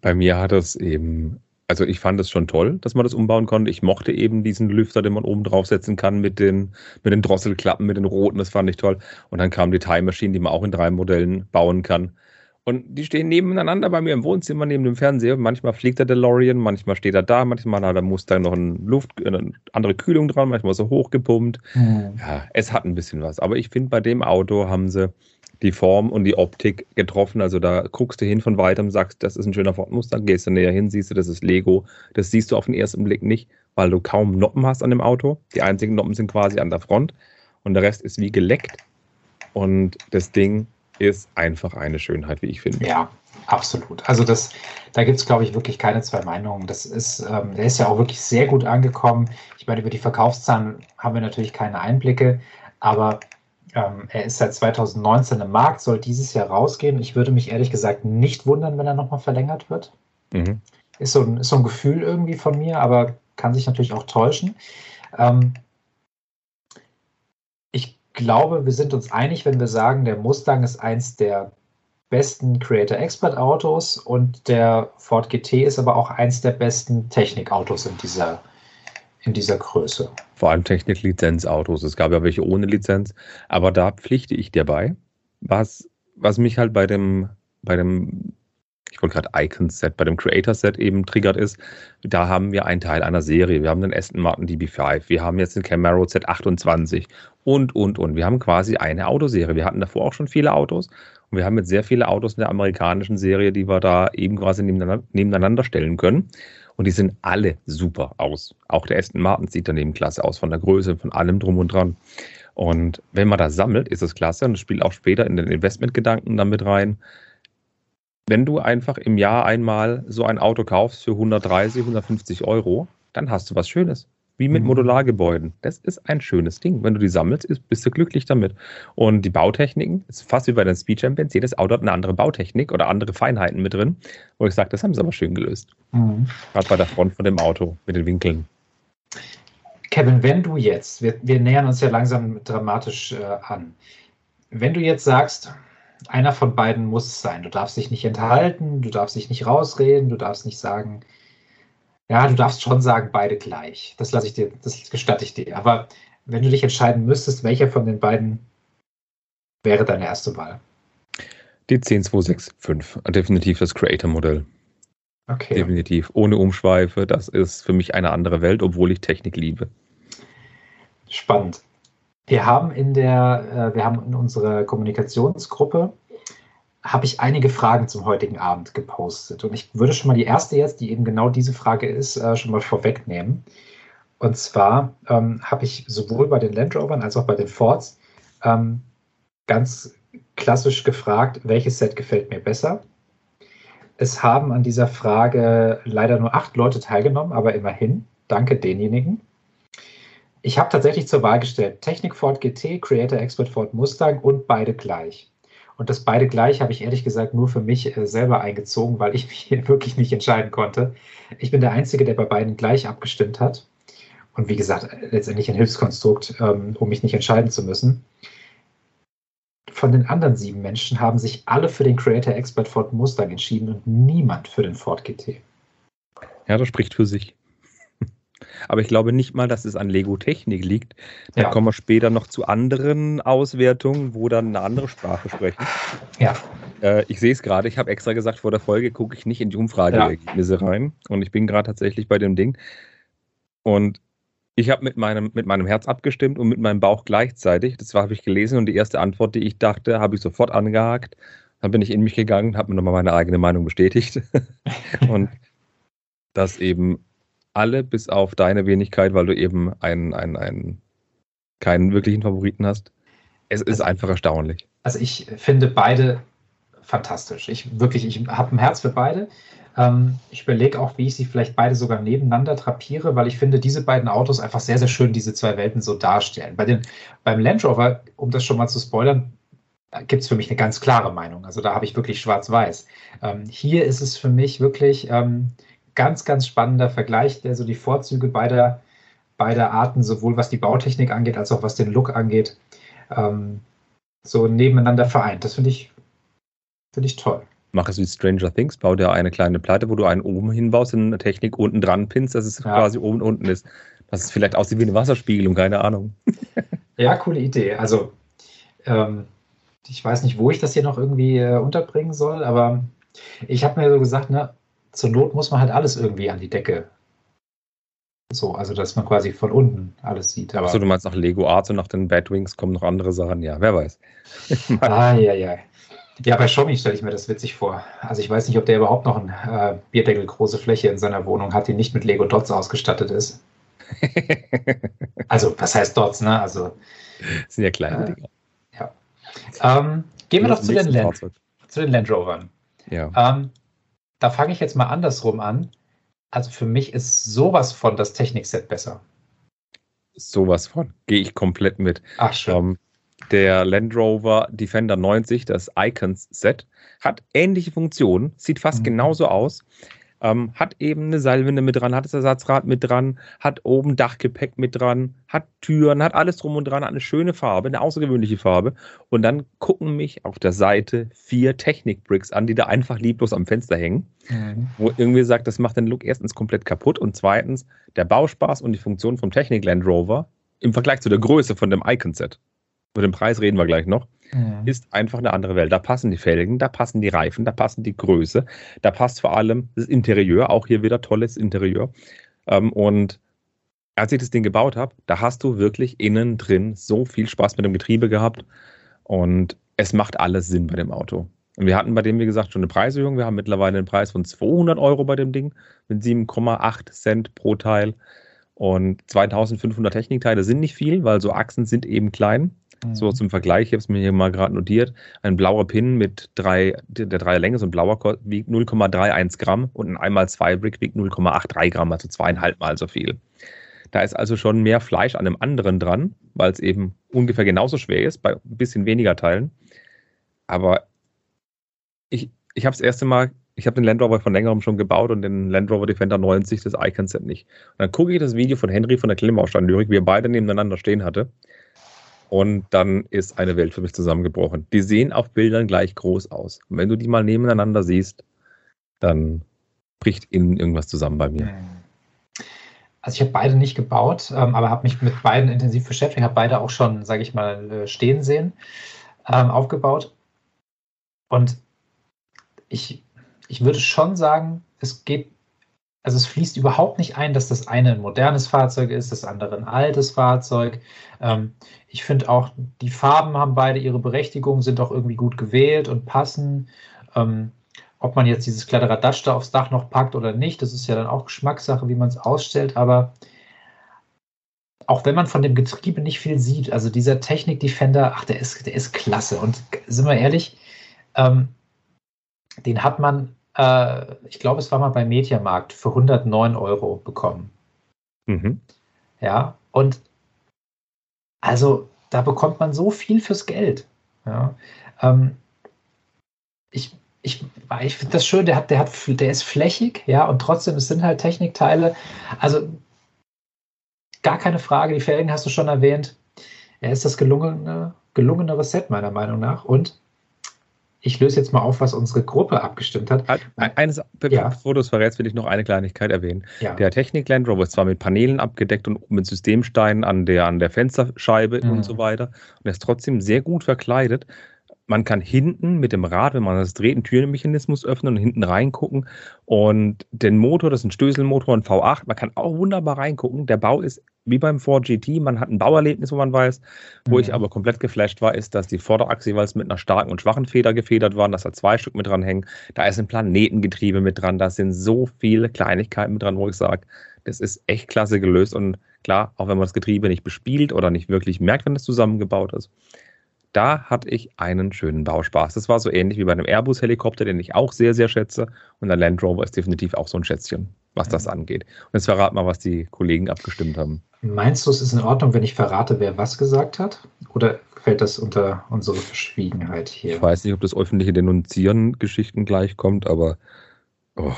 Bei mir hat es eben, also ich fand es schon toll, dass man das umbauen konnte. Ich mochte eben diesen Lüfter, den man oben draufsetzen kann mit den, mit den Drosselklappen, mit den roten, das fand ich toll. Und dann kam die Time Machine, die man auch in drei Modellen bauen kann. Und die stehen nebeneinander bei mir im Wohnzimmer neben dem Fernseher. Manchmal fliegt der DeLorean, manchmal steht er da, manchmal hat er muss da noch ein Luft, eine andere Kühlung dran, manchmal so hochgepumpt. Mhm. Ja, es hat ein bisschen was. Aber ich finde, bei dem Auto haben sie die Form und die Optik getroffen. Also da guckst du hin von weitem, sagst, das ist ein schöner Ford Mustang, gehst du näher hin, siehst du, das ist Lego. Das siehst du auf den ersten Blick nicht, weil du kaum Noppen hast an dem Auto. Die einzigen Noppen sind quasi an der Front und der Rest ist wie geleckt. Und das Ding ist einfach eine Schönheit, wie ich finde. Ja, absolut. Also das, da gibt es, glaube ich, wirklich keine zwei Meinungen. Das ist, ähm, der ist ja auch wirklich sehr gut angekommen. Ich meine, über die Verkaufszahlen haben wir natürlich keine Einblicke, aber ähm, er ist seit 2019 im Markt, soll dieses Jahr rausgehen. Ich würde mich ehrlich gesagt nicht wundern, wenn er nochmal verlängert wird. Mhm. Ist, so ein, ist so ein Gefühl irgendwie von mir, aber kann sich natürlich auch täuschen. Ähm, glaube, wir sind uns einig, wenn wir sagen, der Mustang ist eins der besten Creator Expert Autos und der Ford GT ist aber auch eins der besten Technikautos in dieser, in dieser Größe. Vor allem Technik-Lizenz-Autos. Es gab ja welche ohne Lizenz, aber da pflichte ich dir bei. Was, was mich halt bei dem, bei dem ich wollte gerade Icon-Set, bei dem Creator-Set eben triggert ist, da haben wir einen Teil einer Serie. Wir haben den Aston Martin DB5, wir haben jetzt den Camaro Z28 und, und, und. Wir haben quasi eine Autoserie. Wir hatten davor auch schon viele Autos und wir haben jetzt sehr viele Autos in der amerikanischen Serie, die wir da eben quasi nebeneinander, nebeneinander stellen können. Und die sehen alle super aus. Auch der Aston Martin sieht daneben klasse aus, von der Größe, von allem drum und dran. Und wenn man das sammelt, ist es klasse und das spielt auch später in den Investmentgedanken damit rein wenn du einfach im Jahr einmal so ein Auto kaufst für 130, 150 Euro, dann hast du was Schönes. Wie mit mhm. Modulargebäuden. Das ist ein schönes Ding. Wenn du die sammelst, bist du glücklich damit. Und die Bautechniken, ist fast wie bei den Speed Champions, jedes Auto hat eine andere Bautechnik oder andere Feinheiten mit drin, wo ich sage, das haben sie aber schön gelöst. Mhm. Gerade bei der Front von dem Auto mit den Winkeln. Kevin, wenn du jetzt, wir, wir nähern uns ja langsam dramatisch äh, an, wenn du jetzt sagst, einer von beiden muss es sein. Du darfst dich nicht enthalten, du darfst dich nicht rausreden, du darfst nicht sagen, ja, du darfst schon sagen, beide gleich. Das lasse ich dir, das gestatte ich dir. Aber wenn du dich entscheiden müsstest, welcher von den beiden wäre deine erste Wahl? Die 10265. Definitiv das Creator-Modell. Okay. Definitiv. Ohne Umschweife. Das ist für mich eine andere Welt, obwohl ich Technik liebe. Spannend. Wir haben in der, äh, wir haben in unserer Kommunikationsgruppe habe ich einige Fragen zum heutigen Abend gepostet. Und ich würde schon mal die erste jetzt, die eben genau diese Frage ist, äh, schon mal vorwegnehmen. Und zwar ähm, habe ich sowohl bei den Land Rovern als auch bei den Fords ähm, ganz klassisch gefragt, welches Set gefällt mir besser. Es haben an dieser Frage leider nur acht Leute teilgenommen, aber immerhin, danke denjenigen. Ich habe tatsächlich zur Wahl gestellt Technik Ford GT, Creator Expert Ford Mustang und beide gleich. Und das beide gleich habe ich ehrlich gesagt nur für mich äh, selber eingezogen, weil ich mich *laughs* wirklich nicht entscheiden konnte. Ich bin der Einzige, der bei beiden gleich abgestimmt hat. Und wie gesagt, letztendlich ein Hilfskonstrukt, ähm, um mich nicht entscheiden zu müssen. Von den anderen sieben Menschen haben sich alle für den Creator Expert Ford Mustang entschieden und niemand für den Ford GT. Ja, das spricht für sich. Aber ich glaube nicht mal, dass es an Lego-Technik liegt. Da ja. kommen wir später noch zu anderen Auswertungen, wo dann eine andere Sprache sprechen. Ja. Äh, ich sehe es gerade, ich habe extra gesagt, vor der Folge gucke ich nicht in die Umfrageergebnisse ja. rein. Und ich bin gerade tatsächlich bei dem Ding. Und ich habe mit meinem, mit meinem Herz abgestimmt und mit meinem Bauch gleichzeitig. Das habe ich gelesen und die erste Antwort, die ich dachte, habe ich sofort angehakt. Dann bin ich in mich gegangen, habe mir nochmal meine eigene Meinung bestätigt. *laughs* und dass eben alle, bis auf deine Wenigkeit, weil du eben einen, einen, einen keinen wirklichen Favoriten hast. Es ist also, einfach erstaunlich. Also ich finde beide fantastisch. Ich wirklich, ich habe ein Herz für beide. Ähm, ich überlege auch, wie ich sie vielleicht beide sogar nebeneinander drapiere, weil ich finde, diese beiden Autos einfach sehr, sehr schön diese zwei Welten so darstellen. Bei den, beim Land Rover, um das schon mal zu spoilern, gibt es für mich eine ganz klare Meinung. Also da habe ich wirklich schwarz-weiß. Ähm, hier ist es für mich wirklich, ähm, ganz, ganz spannender Vergleich, der so die Vorzüge beider, beider Arten, sowohl was die Bautechnik angeht, als auch was den Look angeht, ähm, so nebeneinander vereint. Das finde ich, finde ich toll. Mach es wie Stranger Things, bau dir eine kleine Platte, wo du einen oben hinbaust in eine Technik unten dran pinst, dass es ja. quasi oben und unten ist. Dass es vielleicht aussieht wie eine Wasserspiegelung, keine Ahnung. *laughs* ja, coole Idee. Also, ähm, ich weiß nicht, wo ich das hier noch irgendwie äh, unterbringen soll, aber ich habe mir so gesagt, ne, zur Not muss man halt alles irgendwie an die Decke. So, also dass man quasi von unten alles sieht. Achso, du meinst nach Lego Arts und nach den Batwings kommen noch andere Sachen? Ja, wer weiß. ah, ja, ja. Ja, bei Xiaomi stelle ich mir das witzig vor. Also ich weiß nicht, ob der überhaupt noch eine äh, Bierdeckel große Fläche in seiner Wohnung hat, die nicht mit Lego Dots ausgestattet ist. *laughs* also, was heißt Dots, ne? Also. Das sind ja kleine äh, Dinger. Ja. Ähm, gehen wir doch zu den, Land, zu den Land Rovern. Ja. Ähm, da fange ich jetzt mal andersrum an. Also für mich ist sowas von das Technikset besser. Sowas von. Gehe ich komplett mit. Ach schön. Um, ähm, der Land Rover Defender 90, das Icons Set, hat ähnliche Funktionen, sieht fast mhm. genauso aus. Ähm, hat eben eine Seilwinde mit dran, hat das Ersatzrad mit dran, hat oben Dachgepäck mit dran, hat Türen, hat alles drum und dran, hat eine schöne Farbe, eine außergewöhnliche Farbe. Und dann gucken mich auf der Seite vier Technik-Bricks an, die da einfach lieblos am Fenster hängen. Mhm. Wo irgendwie sagt, das macht den Look erstens komplett kaputt und zweitens der Bauspaß und die Funktion vom Technik Land Rover im Vergleich zu der Größe von dem Icon-Set. Über den Preis reden wir gleich noch mhm. ist einfach eine andere Welt. Da passen die Felgen, da passen die Reifen, da passen die Größe, da passt vor allem das Interieur, auch hier wieder tolles Interieur. Ähm, und als ich das Ding gebaut habe, da hast du wirklich innen drin so viel Spaß mit dem Getriebe gehabt und es macht alles Sinn bei dem Auto. Und wir hatten bei dem, wie gesagt, schon eine Preiserhöhung. Wir haben mittlerweile einen Preis von 200 Euro bei dem Ding mit 7,8 Cent pro Teil. Und 2500 Technikteile sind nicht viel, weil so Achsen sind eben klein. So mhm. zum Vergleich, ich habe es mir hier mal gerade notiert, ein blauer Pin mit drei, der drei Länge, so ein blauer wiegt 0,31 Gramm und ein 1x2 Brick wiegt 0,83 Gramm, also zweieinhalb Mal so viel. Da ist also schon mehr Fleisch an dem anderen dran, weil es eben ungefähr genauso schwer ist, bei ein bisschen weniger Teilen. Aber ich, ich habe das erste Mal, ich habe den Land Rover von längerem schon gebaut und den Land Rover Defender 90, das Icon Set nicht. Und dann gucke ich das Video von Henry von der Klimmbaustein Lyrik, wie er beide nebeneinander stehen hatte. Und dann ist eine Welt für mich zusammengebrochen. Die sehen auf Bildern gleich groß aus. Und wenn du die mal nebeneinander siehst, dann bricht innen irgendwas zusammen bei mir. Also ich habe beide nicht gebaut, ähm, aber habe mich mit beiden intensiv beschäftigt, habe beide auch schon, sage ich mal, äh, stehen sehen, ähm, aufgebaut. Und ich, ich würde schon sagen, es geht also es fließt überhaupt nicht ein, dass das eine ein modernes Fahrzeug ist, das andere ein altes Fahrzeug. Ähm, ich finde auch, die Farben haben beide ihre Berechtigung, sind auch irgendwie gut gewählt und passen. Ähm, ob man jetzt dieses Kladderadatsch da aufs Dach noch packt oder nicht, das ist ja dann auch Geschmackssache, wie man es ausstellt. Aber auch wenn man von dem Getriebe nicht viel sieht, also dieser Technik Defender, ach, der ist, der ist klasse. Und sind wir ehrlich, ähm, den hat man äh, ich glaube, es war mal beim Mediamarkt für 109 Euro bekommen. Mhm. Ja, und Also da bekommt man so viel fürs Geld. Ja. Ähm, ich ich, ich finde das schön, der hat, der hat, der ist flächig, ja, und trotzdem, es sind halt Technikteile. Also gar keine Frage, die Felgen hast du schon erwähnt. Er ist das gelungene, gelungenere Set, meiner Meinung nach. Und ich löse jetzt mal auf, was unsere Gruppe abgestimmt hat. Eines, ja. bevor du es verrätst, will ich noch eine Kleinigkeit erwähnen. Ja. Der Technik Land Rover ist zwar mit Paneelen abgedeckt und mit Systemsteinen an der, an der Fensterscheibe mhm. und so weiter. Und er ist trotzdem sehr gut verkleidet man kann hinten mit dem Rad, wenn man das dreht, einen Türmechanismus öffnen und hinten reingucken. Und den Motor, das ist ein Stößelmotor, ein V8, man kann auch wunderbar reingucken. Der Bau ist wie beim Ford GT, man hat ein Bauerlebnis, wo man weiß. Wo mhm. ich aber komplett geflasht war, ist, dass die Vorderachse jeweils mit einer starken und schwachen Feder gefedert waren, dass da zwei Stück mit dran hängen. Da ist ein Planetengetriebe mit dran, da sind so viele Kleinigkeiten mit dran, wo ich sage, das ist echt klasse gelöst. Und klar, auch wenn man das Getriebe nicht bespielt oder nicht wirklich merkt, wenn es zusammengebaut ist, da hatte ich einen schönen Bauspaß. Das war so ähnlich wie bei einem Airbus-Helikopter, den ich auch sehr, sehr schätze. Und der Land Rover ist definitiv auch so ein Schätzchen, was das angeht. Und jetzt verrat mal, was die Kollegen abgestimmt haben. Meinst du, es ist in Ordnung, wenn ich verrate, wer was gesagt hat? Oder fällt das unter unsere Verschwiegenheit hier? Ich weiß nicht, ob das öffentliche Denunzieren-Geschichten gleichkommt, aber. Oh.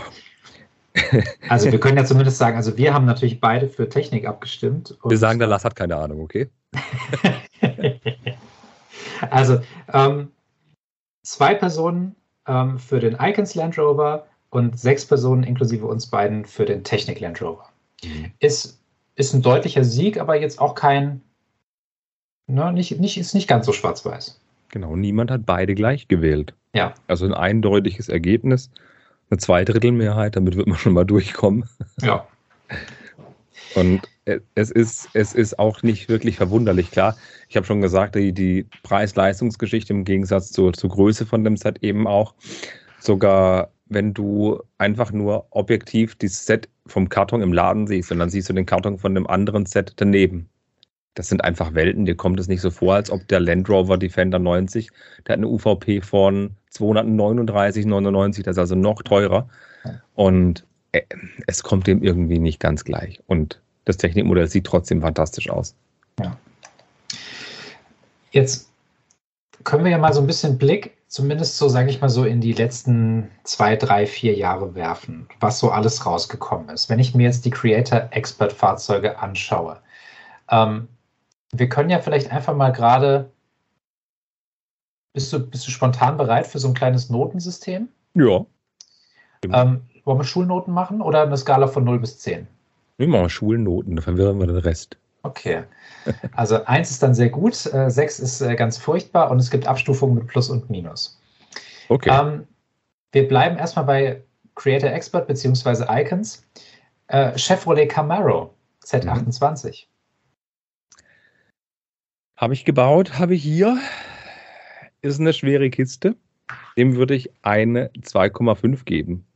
*laughs* also wir können ja zumindest sagen, also wir haben natürlich beide für Technik abgestimmt. wir sagen, der Lass hat keine Ahnung, okay? *laughs* Also ähm, zwei Personen ähm, für den Icons Land Rover und sechs Personen inklusive uns beiden für den Technik Land Rover. Mhm. Ist, ist ein deutlicher Sieg, aber jetzt auch kein, ne, nicht, nicht, ist nicht ganz so schwarz-weiß. Genau, niemand hat beide gleich gewählt. Ja. Also ein eindeutiges Ergebnis, eine Zweidrittelmehrheit, damit wird man schon mal durchkommen. Ja. *laughs* Und es ist, es ist auch nicht wirklich verwunderlich. Klar, ich habe schon gesagt, die, die Preis-Leistungsgeschichte im Gegensatz zur, zur Größe von dem Set eben auch. Sogar wenn du einfach nur objektiv das Set vom Karton im Laden siehst und dann siehst du den Karton von einem anderen Set daneben. Das sind einfach Welten. Dir kommt es nicht so vor, als ob der Land Rover Defender 90, der hat eine UVP von 239,99, das ist also noch teurer. Und äh, es kommt dem irgendwie nicht ganz gleich. Und das Technikmodell sieht trotzdem fantastisch aus. Ja. Jetzt können wir ja mal so ein bisschen Blick, zumindest so, sage ich mal so, in die letzten zwei, drei, vier Jahre werfen, was so alles rausgekommen ist. Wenn ich mir jetzt die Creator Expert Fahrzeuge anschaue, ähm, wir können ja vielleicht einfach mal gerade, bist du, bist du spontan bereit für so ein kleines Notensystem? Ja. Ähm, wollen wir Schulnoten machen oder eine Skala von 0 bis 10? Wir machen Schulnoten, da verwirren wir den Rest. Okay. Also 1 ist dann sehr gut, 6 äh, ist äh, ganz furchtbar und es gibt Abstufungen mit Plus und Minus. Okay. Ähm, wir bleiben erstmal bei Creator Expert bzw. Icons. Äh, Chevrolet Camaro Z28. Mhm. Habe ich gebaut, habe ich hier. Ist eine schwere Kiste. Dem würde ich eine 2,5 geben.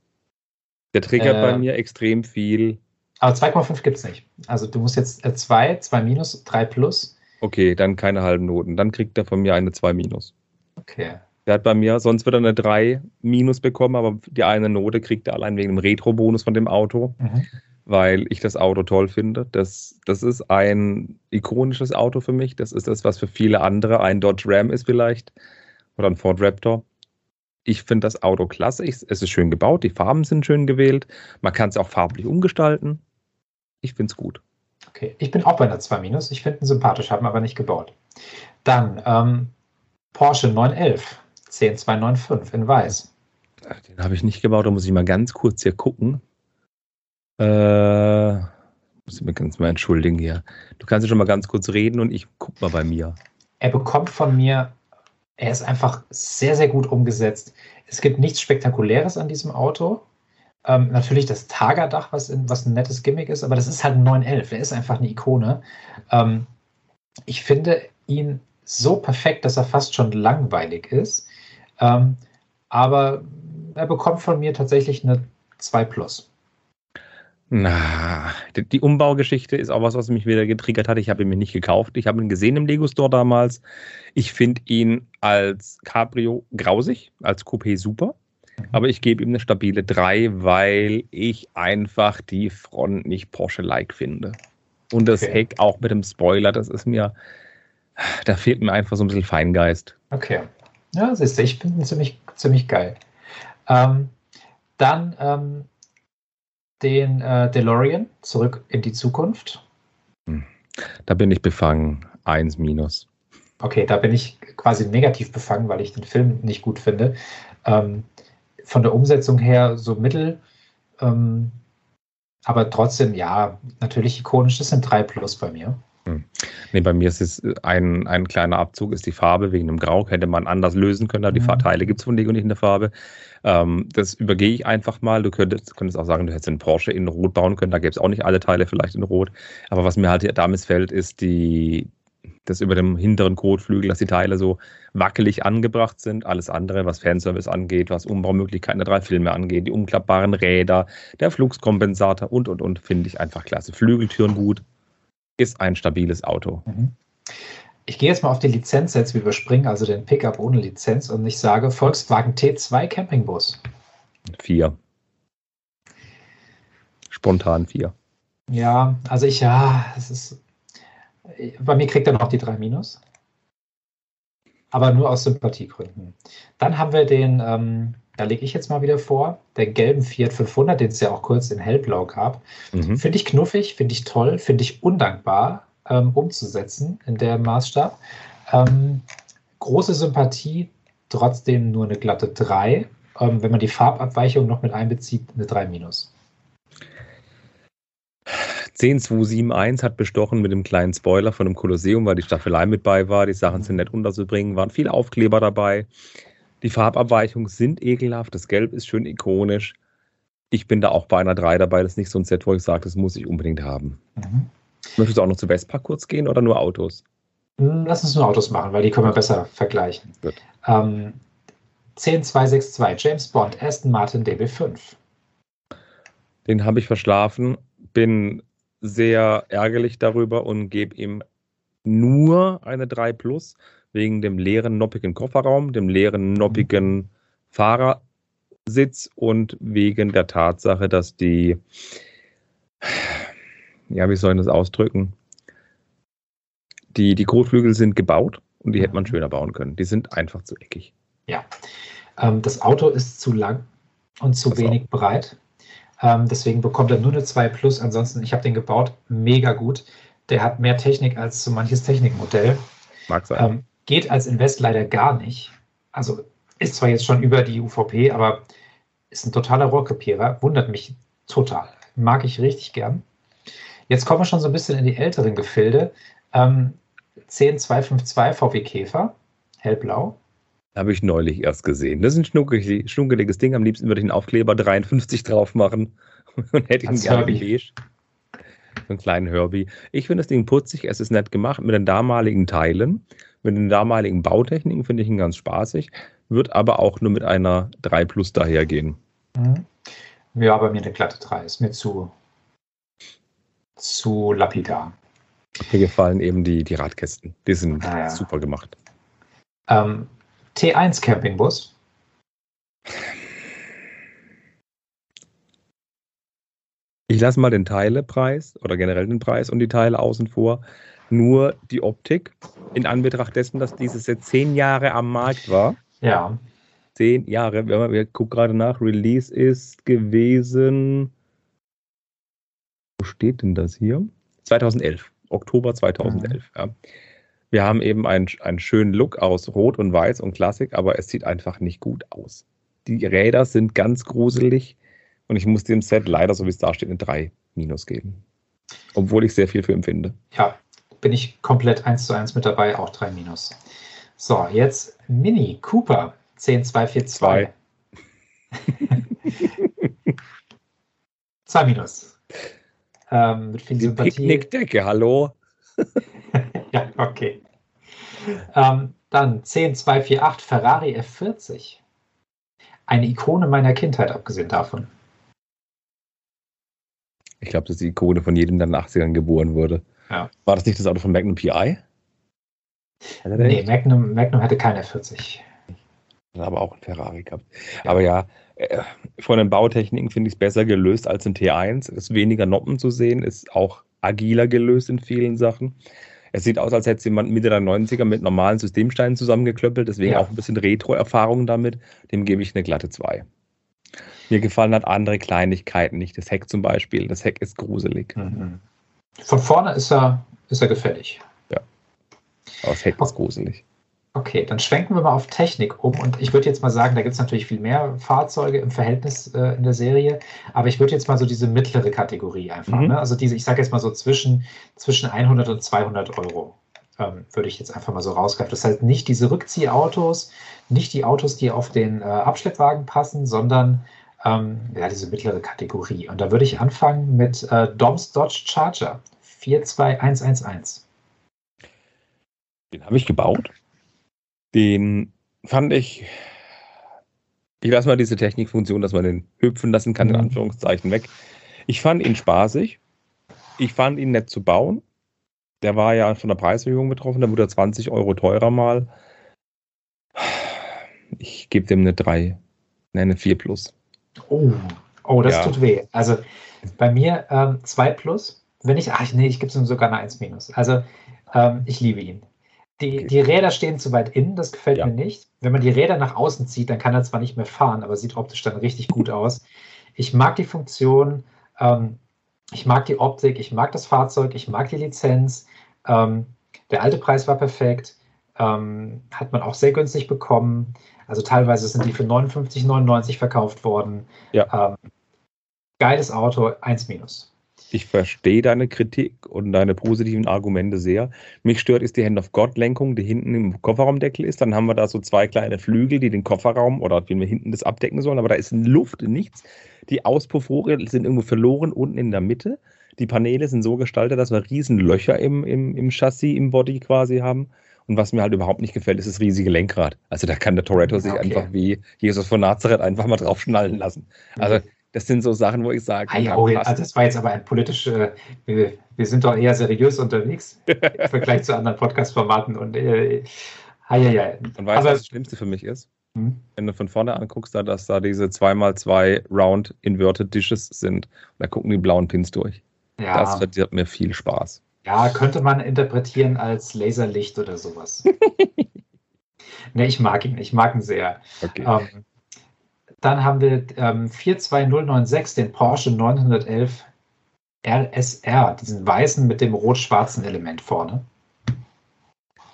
Der triggert äh, bei mir extrem viel aber 2,5 gibt es nicht. Also du musst jetzt 2, äh, 2 minus, 3 plus. Okay, dann keine halben Noten. Dann kriegt er von mir eine 2 minus. Okay. Der hat bei mir, sonst wird er eine 3 minus bekommen, aber die eine Note kriegt er allein wegen dem Retro-Bonus von dem Auto, mhm. weil ich das Auto toll finde. Das, das ist ein ikonisches Auto für mich. Das ist das, was für viele andere ein Dodge Ram ist vielleicht oder ein Ford Raptor. Ich finde das Auto klasse. es ist schön gebaut, die Farben sind schön gewählt. Man kann es auch farblich umgestalten. Ich finde es gut. Okay, ich bin auch bei einer 2 Minus. Ich finde ihn sympathisch, haben aber nicht gebaut. Dann ähm, Porsche 911 10295 in weiß. Den habe ich nicht gebaut, da muss ich mal ganz kurz hier gucken. Äh, muss ich mir ganz mal entschuldigen hier. Du kannst ja schon mal ganz kurz reden und ich gucke mal bei mir. Er bekommt von mir, er ist einfach sehr, sehr gut umgesetzt. Es gibt nichts Spektakuläres an diesem Auto. Ähm, natürlich das Tagerdach, was, in, was ein nettes Gimmick ist, aber das ist halt ein 911. Der ist einfach eine Ikone. Ähm, ich finde ihn so perfekt, dass er fast schon langweilig ist. Ähm, aber er bekommt von mir tatsächlich eine 2 Plus. Na, die Umbaugeschichte ist auch was, was mich wieder getriggert hat. Ich habe ihn mir nicht gekauft. Ich habe ihn gesehen im Lego Store damals. Ich finde ihn als Cabrio grausig, als Coupé super. Aber ich gebe ihm eine stabile 3, weil ich einfach die Front nicht Porsche-like finde. Und das okay. Heck auch mit dem Spoiler, das ist mir, Da fehlt mir einfach so ein bisschen Feingeist. Okay. Ja, siehst du, ich ihn ziemlich, ziemlich geil. Ähm, dann ähm, den äh, DeLorean, zurück in die Zukunft. Hm. Da bin ich befangen. Eins minus. Okay, da bin ich quasi negativ befangen, weil ich den Film nicht gut finde. Ähm, von der Umsetzung her so mittel. Ähm, aber trotzdem, ja, natürlich ikonisch. Das sind drei plus bei mir. Hm. Nee, bei mir ist es ein, ein kleiner Abzug, ist die Farbe wegen dem Grau. Hätte man anders lösen können, aber die mhm. Teile gibt es von Lego nicht in der Farbe. Ähm, das übergehe ich einfach mal. Du könntest, könntest auch sagen, du hättest einen Porsche in Rot bauen können. Da gäbe es auch nicht alle Teile vielleicht in Rot. Aber was mir halt da missfällt, ist die, das über dem hinteren Kotflügel, dass die Teile so wackelig angebracht sind. Alles andere, was Fanservice angeht, was Umbaumöglichkeiten der drei Filme angeht, die umklappbaren Räder, der Flugskompensator und, und, und, finde ich einfach klasse. Flügeltüren gut, ist ein stabiles Auto. Mhm. Ich gehe jetzt mal auf die Lizenz jetzt, wir überspringen also den Pickup ohne Lizenz und ich sage Volkswagen T2 Campingbus. Vier. Spontan vier. Ja, also ich, ja, es ist, bei mir kriegt er noch die drei Minus. Aber nur aus Sympathiegründen. Dann haben wir den, ähm, da lege ich jetzt mal wieder vor, der gelben Fiat 500, den es ja auch kurz in hellblau gab. Mhm. Finde ich knuffig, finde ich toll, finde ich undankbar ähm, umzusetzen in der Maßstab. Ähm, große Sympathie, trotzdem nur eine glatte 3. Ähm, wenn man die Farbabweichung noch mit einbezieht, eine 3 minus. 10271 hat bestochen mit dem kleinen Spoiler von dem Kolosseum, weil die Staffelei mit bei war. Die Sachen sind nett unterzubringen, waren viele Aufkleber dabei. Die Farbabweichungen sind ekelhaft. Das Gelb ist schön ikonisch. Ich bin da auch bei einer 3 dabei. Das ist nicht so ein Set, wo ich sage, das muss ich unbedingt haben. Mhm. Möchtest du auch noch zu Vespa kurz gehen oder nur Autos? Lass uns nur Autos machen, weil die können wir besser vergleichen. Ähm, 10262 James Bond Aston Martin DB5. Den habe ich verschlafen, bin sehr ärgerlich darüber und gebe ihm nur eine 3 Plus wegen dem leeren, noppigen Kofferraum, dem leeren, noppigen Fahrersitz und wegen der Tatsache, dass die, ja, wie soll ich das ausdrücken? Die, die Kotflügel sind gebaut und die hätte man schöner bauen können. Die sind einfach zu eckig. Ja. Ähm, das Auto ist zu lang und zu das wenig auch. breit. Ähm, deswegen bekommt er nur eine 2 Plus. Ansonsten, ich habe den gebaut, mega gut. Der hat mehr Technik als so manches Technikmodell. Mag sein. Ähm, geht als Invest leider gar nicht. Also ist zwar jetzt schon über die UVP, aber ist ein totaler Rohrkrepierer. Wundert mich total. Mag ich richtig gern. Jetzt kommen wir schon so ein bisschen in die älteren Gefilde. Ähm, 10252 VW Käfer, hellblau. Habe ich neulich erst gesehen. Das ist ein schnuckelig, schnuckeliges Ding. Am liebsten würde ich einen Aufkleber 53 drauf machen *laughs* und hätte ihn gerne beige. So einen kleinen Herbie. Ich finde das Ding putzig, es ist nett gemacht mit den damaligen Teilen, mit den damaligen Bautechniken finde ich ihn ganz spaßig, wird aber auch nur mit einer 3 Plus dahergehen. Mhm. Ja, bei mir eine glatte 3 ist mir zu, zu lapidar. Mir gefallen eben die, die Radkästen. Die sind ah, ja. super gemacht. Ähm, T1 Campingbus. Ich lasse mal den Teilepreis oder generell den Preis und die Teile außen vor. Nur die Optik in Anbetracht dessen, dass dieses jetzt zehn Jahre am Markt war. Ja. Zehn Jahre. Wir, wir gucken gerade nach. Release ist gewesen. Wo steht denn das hier? 2011. Oktober 2011. Mhm. Ja. Wir haben eben einen, einen schönen Look aus Rot und Weiß und Klassik, aber es sieht einfach nicht gut aus. Die Räder sind ganz gruselig und ich muss dem Set leider, so wie es da steht, eine 3 Minus geben. Obwohl ich sehr viel für empfinde. Ja, bin ich komplett 1 zu 1 mit dabei, auch 3 Minus. So, jetzt Mini Cooper 10242. 2 *laughs* Minus. Ähm, mit viel Sympathie. Picknickdecke, hallo? *laughs* *laughs* ja, okay. Ähm, dann 10248 Ferrari F40. Eine Ikone meiner Kindheit, abgesehen davon. Ich glaube, das ist die Ikone von jedem, der in den 80ern geboren wurde. Ja. War das nicht das Auto von Magnum PI? Nee, Magnum, Magnum hatte keine 40. Aber auch ein Ferrari gehabt. Ja. Aber ja, äh, von den Bautechniken finde ich es besser gelöst als ein T1. Es ist weniger Noppen zu sehen, ist auch agiler gelöst in vielen Sachen. Es sieht aus, als hätte jemand Mitte der 90er mit normalen Systemsteinen zusammengeklöppelt, deswegen ja. auch ein bisschen Retro-Erfahrung damit. Dem gebe ich eine glatte 2. Mir gefallen hat andere Kleinigkeiten, nicht das Heck zum Beispiel. Das Heck ist gruselig. Mhm. Von vorne ist er, ist er gefällig. Ja. Aber das Heck ist gruselig. Okay, dann schwenken wir mal auf Technik um. Und ich würde jetzt mal sagen, da gibt es natürlich viel mehr Fahrzeuge im Verhältnis äh, in der Serie. Aber ich würde jetzt mal so diese mittlere Kategorie einfach, mhm. ne? also diese, ich sage jetzt mal so zwischen, zwischen 100 und 200 Euro, ähm, würde ich jetzt einfach mal so rausgreifen. Das heißt nicht diese Rückziehautos, nicht die Autos, die auf den äh, Abschleppwagen passen, sondern ähm, ja, diese mittlere Kategorie. Und da würde ich anfangen mit äh, Doms Dodge Charger 42111. Den habe ich gebaut. Den fand ich, ich lasse mal diese Technikfunktion, dass man den hüpfen lassen kann, in mhm. Anführungszeichen weg. Ich fand ihn spaßig. Ich fand ihn nett zu bauen. Der war ja von der Preiserhöhung betroffen, der wurde 20 Euro teurer mal. Ich gebe dem eine 3, ne, eine 4 plus. Oh, oh das ja. tut weh. Also bei mir ähm, 2 plus. Wenn ich, ach nee, ich gebe ihm sogar eine 1 minus. Also ähm, ich liebe ihn. Die, die Räder stehen zu weit innen, das gefällt ja. mir nicht. Wenn man die Räder nach außen zieht, dann kann er zwar nicht mehr fahren, aber sieht optisch dann richtig gut *laughs* aus. Ich mag die Funktion, ähm, ich mag die Optik, ich mag das Fahrzeug, ich mag die Lizenz. Ähm, der alte Preis war perfekt, ähm, hat man auch sehr günstig bekommen. Also teilweise sind die für 59,99 verkauft worden. Ja. Ähm, geiles Auto, 1 minus ich verstehe deine Kritik und deine positiven Argumente sehr. Mich stört ist die Hand-of-God-Lenkung, die hinten im Kofferraumdeckel ist. Dann haben wir da so zwei kleine Flügel, die den Kofferraum oder den wir hinten das abdecken sollen. Aber da ist Luft, nichts. Die Auspuffrohre sind irgendwo verloren unten in der Mitte. Die Paneele sind so gestaltet, dass wir riesen Löcher im, im, im Chassis, im Body quasi haben. Und was mir halt überhaupt nicht gefällt, ist das riesige Lenkrad. Also da kann der Toretto sich okay. einfach wie Jesus von Nazareth einfach mal draufschnallen lassen. Also mhm. Das sind so Sachen, wo ich sage. Ja, oh, also das war jetzt aber ein politischer, äh, wir, wir, sind doch eher seriös unterwegs *laughs* im Vergleich zu anderen Podcast-Formaten und äh, ja, ja. Und weißt du, was das Schlimmste für mich ist? Hm? Wenn du von vorne anguckst, da, dass da diese 2x2 Round Inverted Dishes sind, da gucken die blauen Pins durch. Ja. Das verdirbt mir viel Spaß. Ja, könnte man interpretieren als Laserlicht oder sowas. *laughs* ne, ich mag ihn, ich mag ihn sehr. Okay. Ähm, dann haben wir ähm, 42096, den Porsche 911 RSR, diesen weißen mit dem rot-schwarzen Element vorne.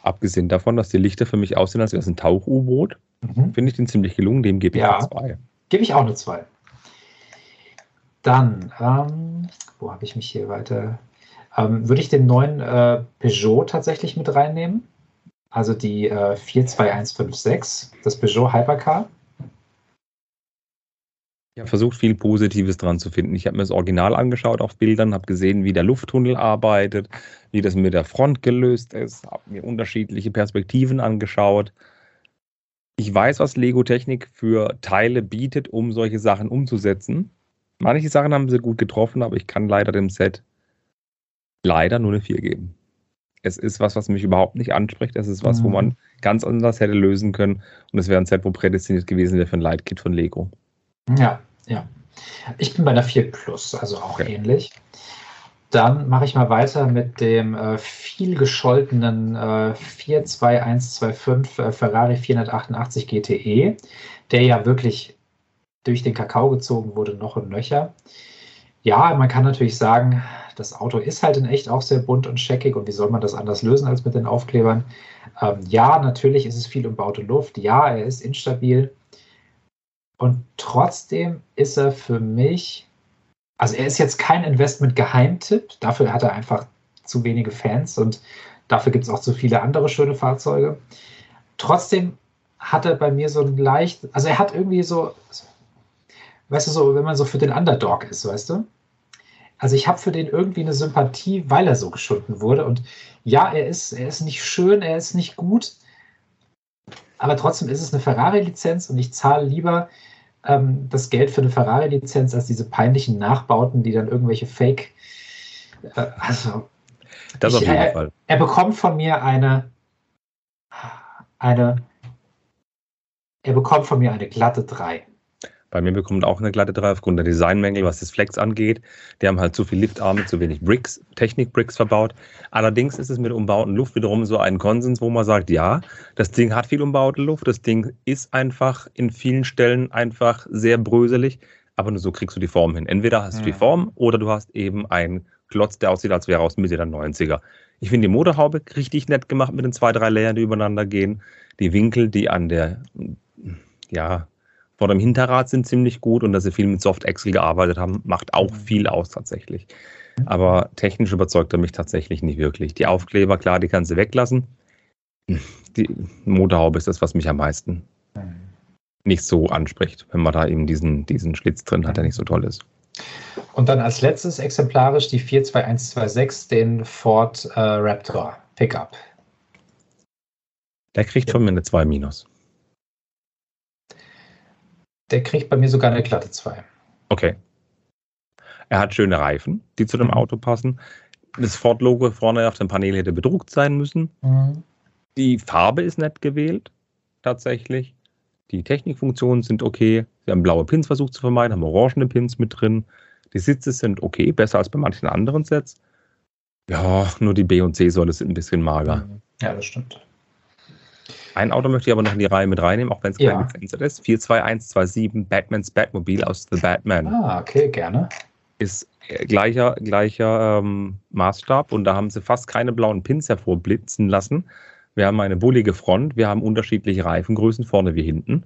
Abgesehen davon, dass die Lichter für mich aussehen, als wäre es ein Tauch-U-Boot, mhm. finde ich den ziemlich gelungen. Dem gebe ich ja, eine 2. Gebe ich auch eine 2. Dann, ähm, wo habe ich mich hier weiter? Ähm, würde ich den neuen äh, Peugeot tatsächlich mit reinnehmen? Also die äh, 42156, das Peugeot Hypercar. Ich habe versucht, viel Positives dran zu finden. Ich habe mir das Original angeschaut auf Bildern, habe gesehen, wie der Lufttunnel arbeitet, wie das mit der Front gelöst ist, habe mir unterschiedliche Perspektiven angeschaut. Ich weiß, was Lego Technik für Teile bietet, um solche Sachen umzusetzen. Manche Sachen haben sie gut getroffen, aber ich kann leider dem Set leider nur eine 4 geben. Es ist was, was mich überhaupt nicht anspricht. Es ist was, mhm. wo man ganz anders hätte lösen können. Und es wäre ein Set, wo prädestiniert gewesen wäre für ein Lightkit von Lego. Ja, ja. Ich bin bei der 4 Plus, also auch okay. ähnlich. Dann mache ich mal weiter mit dem äh, viel gescholtenen äh, 42125 äh, Ferrari 488 GTE, der ja wirklich durch den Kakao gezogen wurde, noch und nöcher. Ja, man kann natürlich sagen, das Auto ist halt in echt auch sehr bunt und scheckig und wie soll man das anders lösen als mit den Aufklebern? Ähm, ja, natürlich ist es viel umbaute Luft. Ja, er ist instabil. Und trotzdem ist er für mich, also er ist jetzt kein Investment-Geheimtipp, dafür hat er einfach zu wenige Fans und dafür gibt es auch zu viele andere schöne Fahrzeuge. Trotzdem hat er bei mir so ein leicht, also er hat irgendwie so, weißt du, so, wenn man so für den Underdog ist, weißt du? Also ich habe für den irgendwie eine Sympathie, weil er so geschunden wurde. Und ja, er ist, er ist nicht schön, er ist nicht gut, aber trotzdem ist es eine Ferrari-Lizenz und ich zahle lieber ähm, das Geld für eine Ferrari-Lizenz als diese peinlichen Nachbauten, die dann irgendwelche Fake. Äh, also. Das ich, auf jeden er, Fall. Er bekommt von mir eine. Eine. Er bekommt von mir eine glatte 3. Bei mir bekommt auch eine glatte 3 aufgrund der Designmängel, was das Flex angeht. Die haben halt zu viel Liftarme, zu wenig Bricks, Technik-Bricks verbaut. Allerdings ist es mit umbauten Luft wiederum so ein Konsens, wo man sagt, ja, das Ding hat viel umbaute Luft, das Ding ist einfach in vielen Stellen einfach sehr bröselig, aber nur so kriegst du die Form hin. Entweder hast du die Form oder du hast eben einen Klotz, der aussieht, als wäre aus Mitte der 90er. Ich finde die Motorhaube richtig nett gemacht mit den zwei, drei Layern, die übereinander gehen. Die Winkel, die an der, ja, vor dem Hinterrad sind ziemlich gut und dass sie viel mit Soft Axle gearbeitet haben, macht auch mhm. viel aus tatsächlich. Aber technisch überzeugt er mich tatsächlich nicht wirklich. Die Aufkleber, klar, die kannst du weglassen. Die Motorhaube ist das, was mich am meisten mhm. nicht so anspricht, wenn man da eben diesen, diesen Schlitz drin hat, der nicht so toll ist. Und dann als letztes exemplarisch die 42126, den Ford äh, Raptor Pickup. Der kriegt von mir eine 2 minus. Der kriegt bei mir sogar eine glatte 2. Okay. Er hat schöne Reifen, die zu dem. Auto passen. Das Ford-Logo vorne auf dem Panel hätte bedruckt sein müssen. Mhm. Die Farbe ist nett gewählt, tatsächlich. Die Technikfunktionen sind okay. Sie haben blaue Pins versucht zu vermeiden, haben orangene Pins mit drin. Die Sitze sind okay, besser als bei manchen anderen Sets. Ja, nur die B- und C-Säule sind ein bisschen mager. Mhm. Ja, das stimmt. Ein Auto möchte ich aber noch in die Reihe mit reinnehmen, auch wenn es ja. kein Fenster ist. 42127 Batmans Batmobil aus The Batman. Ah, okay, gerne. Ist äh, gleicher, gleicher ähm, Maßstab und da haben sie fast keine blauen Pins hervorblitzen lassen. Wir haben eine bullige Front, wir haben unterschiedliche Reifengrößen, vorne wie hinten.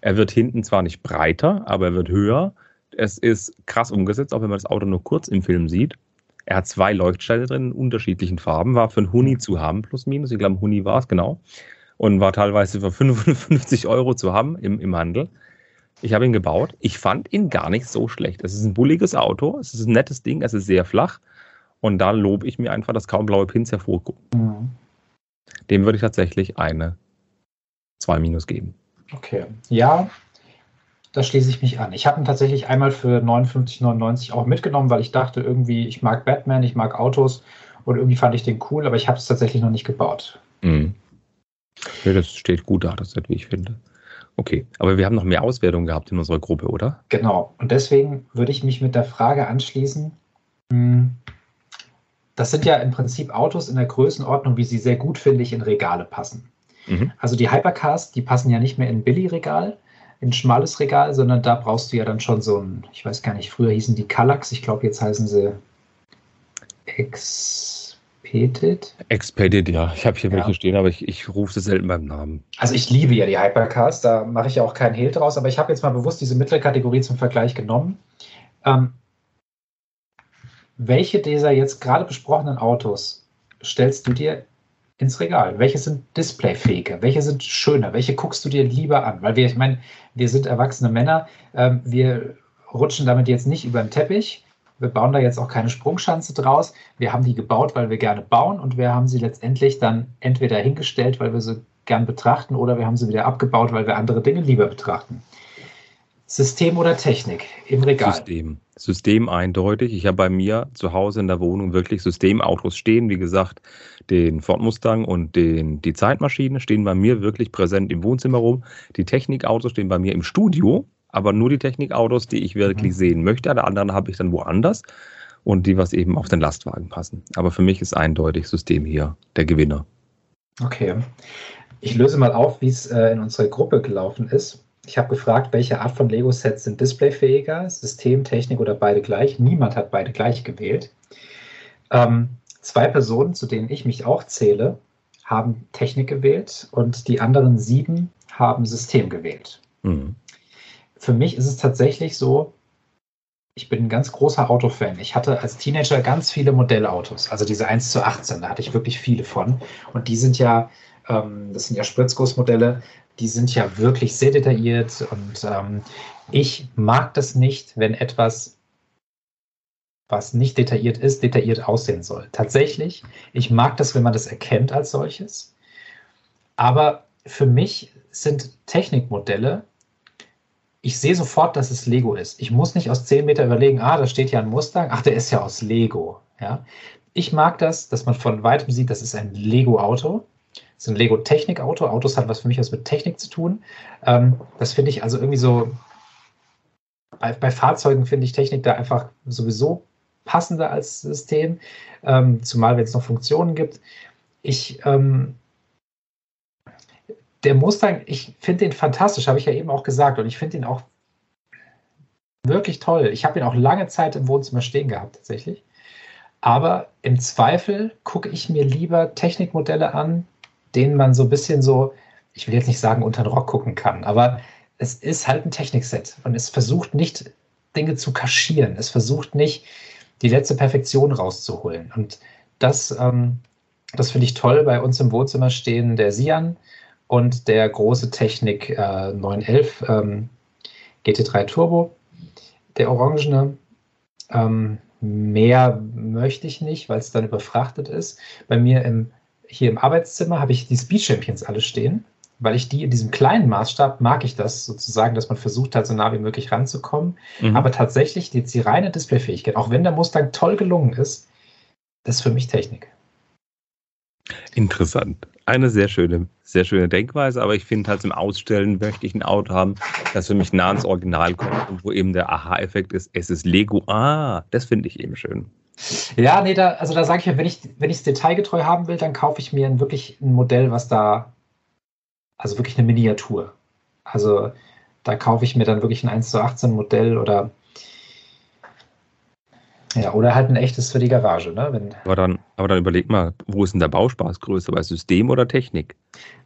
Er wird hinten zwar nicht breiter, aber er wird höher. Es ist krass umgesetzt, auch wenn man das Auto nur kurz im Film sieht. Er hat zwei Leuchtsteine drin in unterschiedlichen Farben, war für einen Huni zu haben, plus minus. Ich glaube, Huni war es, genau und war teilweise für 55 Euro zu haben im, im Handel. Ich habe ihn gebaut. Ich fand ihn gar nicht so schlecht. Es ist ein bulliges Auto, es ist ein nettes Ding, es ist sehr flach. Und da lobe ich mir einfach, dass kaum blaue Pins hervorgucken. Mhm. Dem würde ich tatsächlich eine 2 Minus geben. Okay. Ja, da schließe ich mich an. Ich habe ihn tatsächlich einmal für 59,99 auch mitgenommen, weil ich dachte irgendwie, ich mag Batman, ich mag Autos und irgendwie fand ich den cool, aber ich habe es tatsächlich noch nicht gebaut. Mhm. Ja, das steht gut da, das wie ich finde. Okay, aber wir haben noch mehr Auswertungen gehabt in unserer Gruppe, oder? Genau. Und deswegen würde ich mich mit der Frage anschließen, hm, das sind ja im Prinzip Autos in der Größenordnung, wie sie sehr gut, finde ich, in Regale passen. Mhm. Also die Hypercars, die passen ja nicht mehr in Billy-Regal, in schmales Regal, sondern da brauchst du ja dann schon so ein, ich weiß gar nicht, früher hießen die Kallax, ich glaube, jetzt heißen sie X Expedit? Expedit, ja. Ich habe hier ja. welche stehen, aber ich, ich rufe sie selten beim Namen. Also ich liebe ja die Hypercars, da mache ich ja auch keinen Hehl draus, aber ich habe jetzt mal bewusst diese mittlere Kategorie zum Vergleich genommen. Ähm, welche dieser jetzt gerade besprochenen Autos stellst du dir ins Regal? Welche sind displayfähiger? Welche sind schöner? Welche guckst du dir lieber an? Weil wir, ich meine, wir sind erwachsene Männer, ähm, wir rutschen damit jetzt nicht über den Teppich wir bauen da jetzt auch keine Sprungschanze draus. Wir haben die gebaut, weil wir gerne bauen und wir haben sie letztendlich dann entweder hingestellt, weil wir sie gern betrachten oder wir haben sie wieder abgebaut, weil wir andere Dinge lieber betrachten. System oder Technik im Regal? System. System eindeutig. Ich habe bei mir zu Hause in der Wohnung wirklich Systemautos stehen. Wie gesagt, den Ford Mustang und den, die Zeitmaschine stehen bei mir wirklich präsent im Wohnzimmer rum. Die Technikautos stehen bei mir im Studio aber nur die Technikautos, die ich wirklich mhm. sehen möchte. Alle anderen habe ich dann woanders und die, was eben auf den Lastwagen passen. Aber für mich ist eindeutig System hier der Gewinner. Okay. Ich löse mal auf, wie es äh, in unserer Gruppe gelaufen ist. Ich habe gefragt, welche Art von Lego-Sets sind displayfähiger, System, Technik oder beide gleich. Niemand hat beide gleich gewählt. Ähm, zwei Personen, zu denen ich mich auch zähle, haben Technik gewählt und die anderen sieben haben System gewählt. Mhm für mich ist es tatsächlich so, ich bin ein ganz großer Autofan. Ich hatte als Teenager ganz viele Modellautos, also diese 1 zu 18, da hatte ich wirklich viele von. Und die sind ja, ähm, das sind ja Spritzgussmodelle, die sind ja wirklich sehr detailliert. Und ähm, ich mag das nicht, wenn etwas, was nicht detailliert ist, detailliert aussehen soll. Tatsächlich, ich mag das, wenn man das erkennt als solches. Aber für mich sind Technikmodelle ich sehe sofort, dass es Lego ist. Ich muss nicht aus 10 Meter überlegen, ah, da steht ja ein Mustang, ach, der ist ja aus Lego. Ja? Ich mag das, dass man von weitem sieht, das ist ein Lego-Auto. Das ist ein Lego-Technik-Auto. Autos haben was für mich was mit Technik zu tun. Ähm, das finde ich also irgendwie so, bei, bei Fahrzeugen finde ich Technik da einfach sowieso passender als System, ähm, zumal wenn es noch Funktionen gibt. Ich, ähm, der Mustang, ich finde den fantastisch, habe ich ja eben auch gesagt, und ich finde ihn auch wirklich toll. Ich habe ihn auch lange Zeit im Wohnzimmer stehen gehabt, tatsächlich. Aber im Zweifel gucke ich mir lieber Technikmodelle an, denen man so ein bisschen so, ich will jetzt nicht sagen, unter den Rock gucken kann, aber es ist halt ein Technikset und es versucht nicht, Dinge zu kaschieren. Es versucht nicht, die letzte Perfektion rauszuholen. Und das, ähm, das finde ich toll. Bei uns im Wohnzimmer stehen der Sian und der große Technik äh, 911 ähm, GT3 Turbo, der orangene. Ähm, mehr möchte ich nicht, weil es dann überfrachtet ist. Bei mir im, hier im Arbeitszimmer habe ich die Speed Champions alle stehen, weil ich die in diesem kleinen Maßstab mag ich das sozusagen, dass man versucht hat, so nah wie möglich ranzukommen. Mhm. Aber tatsächlich die, die reine Displayfähigkeit, auch wenn der Mustang toll gelungen ist, das ist für mich Technik. Interessant. Eine sehr schöne, sehr schöne Denkweise, aber ich finde halt zum Ausstellen möchte ich ein Auto haben, das für mich nah ans Original kommt und wo eben der Aha-Effekt ist, es ist Lego. Ah, das finde ich eben schön. Ja, nee, da, also da sage ich ja, wenn ich wenn es detailgetreu haben will, dann kaufe ich mir ein, wirklich ein Modell, was da, also wirklich eine Miniatur. Also da kaufe ich mir dann wirklich ein 1 zu 18 Modell oder ja, oder halt ein echtes für die Garage. Ne? Wenn, aber, dann, aber dann überleg mal, wo ist denn der Bauspaß größer, bei System oder Technik?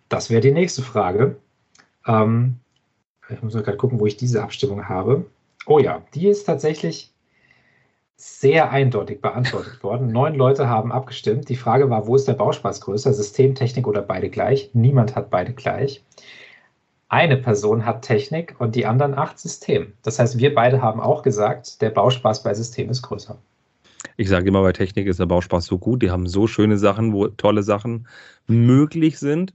Das wäre die nächste Frage. Ähm, ich muss mal gerade gucken, wo ich diese Abstimmung habe. Oh ja, die ist tatsächlich sehr eindeutig beantwortet *laughs* worden. Neun Leute haben abgestimmt. Die Frage war, wo ist der Bauspaß größer, System, Technik oder beide gleich? Niemand hat beide gleich. Eine Person hat Technik und die anderen acht System. Das heißt, wir beide haben auch gesagt, der Bauspaß bei System ist größer. Ich sage immer, bei Technik ist der Bauspaß so gut. Die haben so schöne Sachen, wo tolle Sachen möglich sind.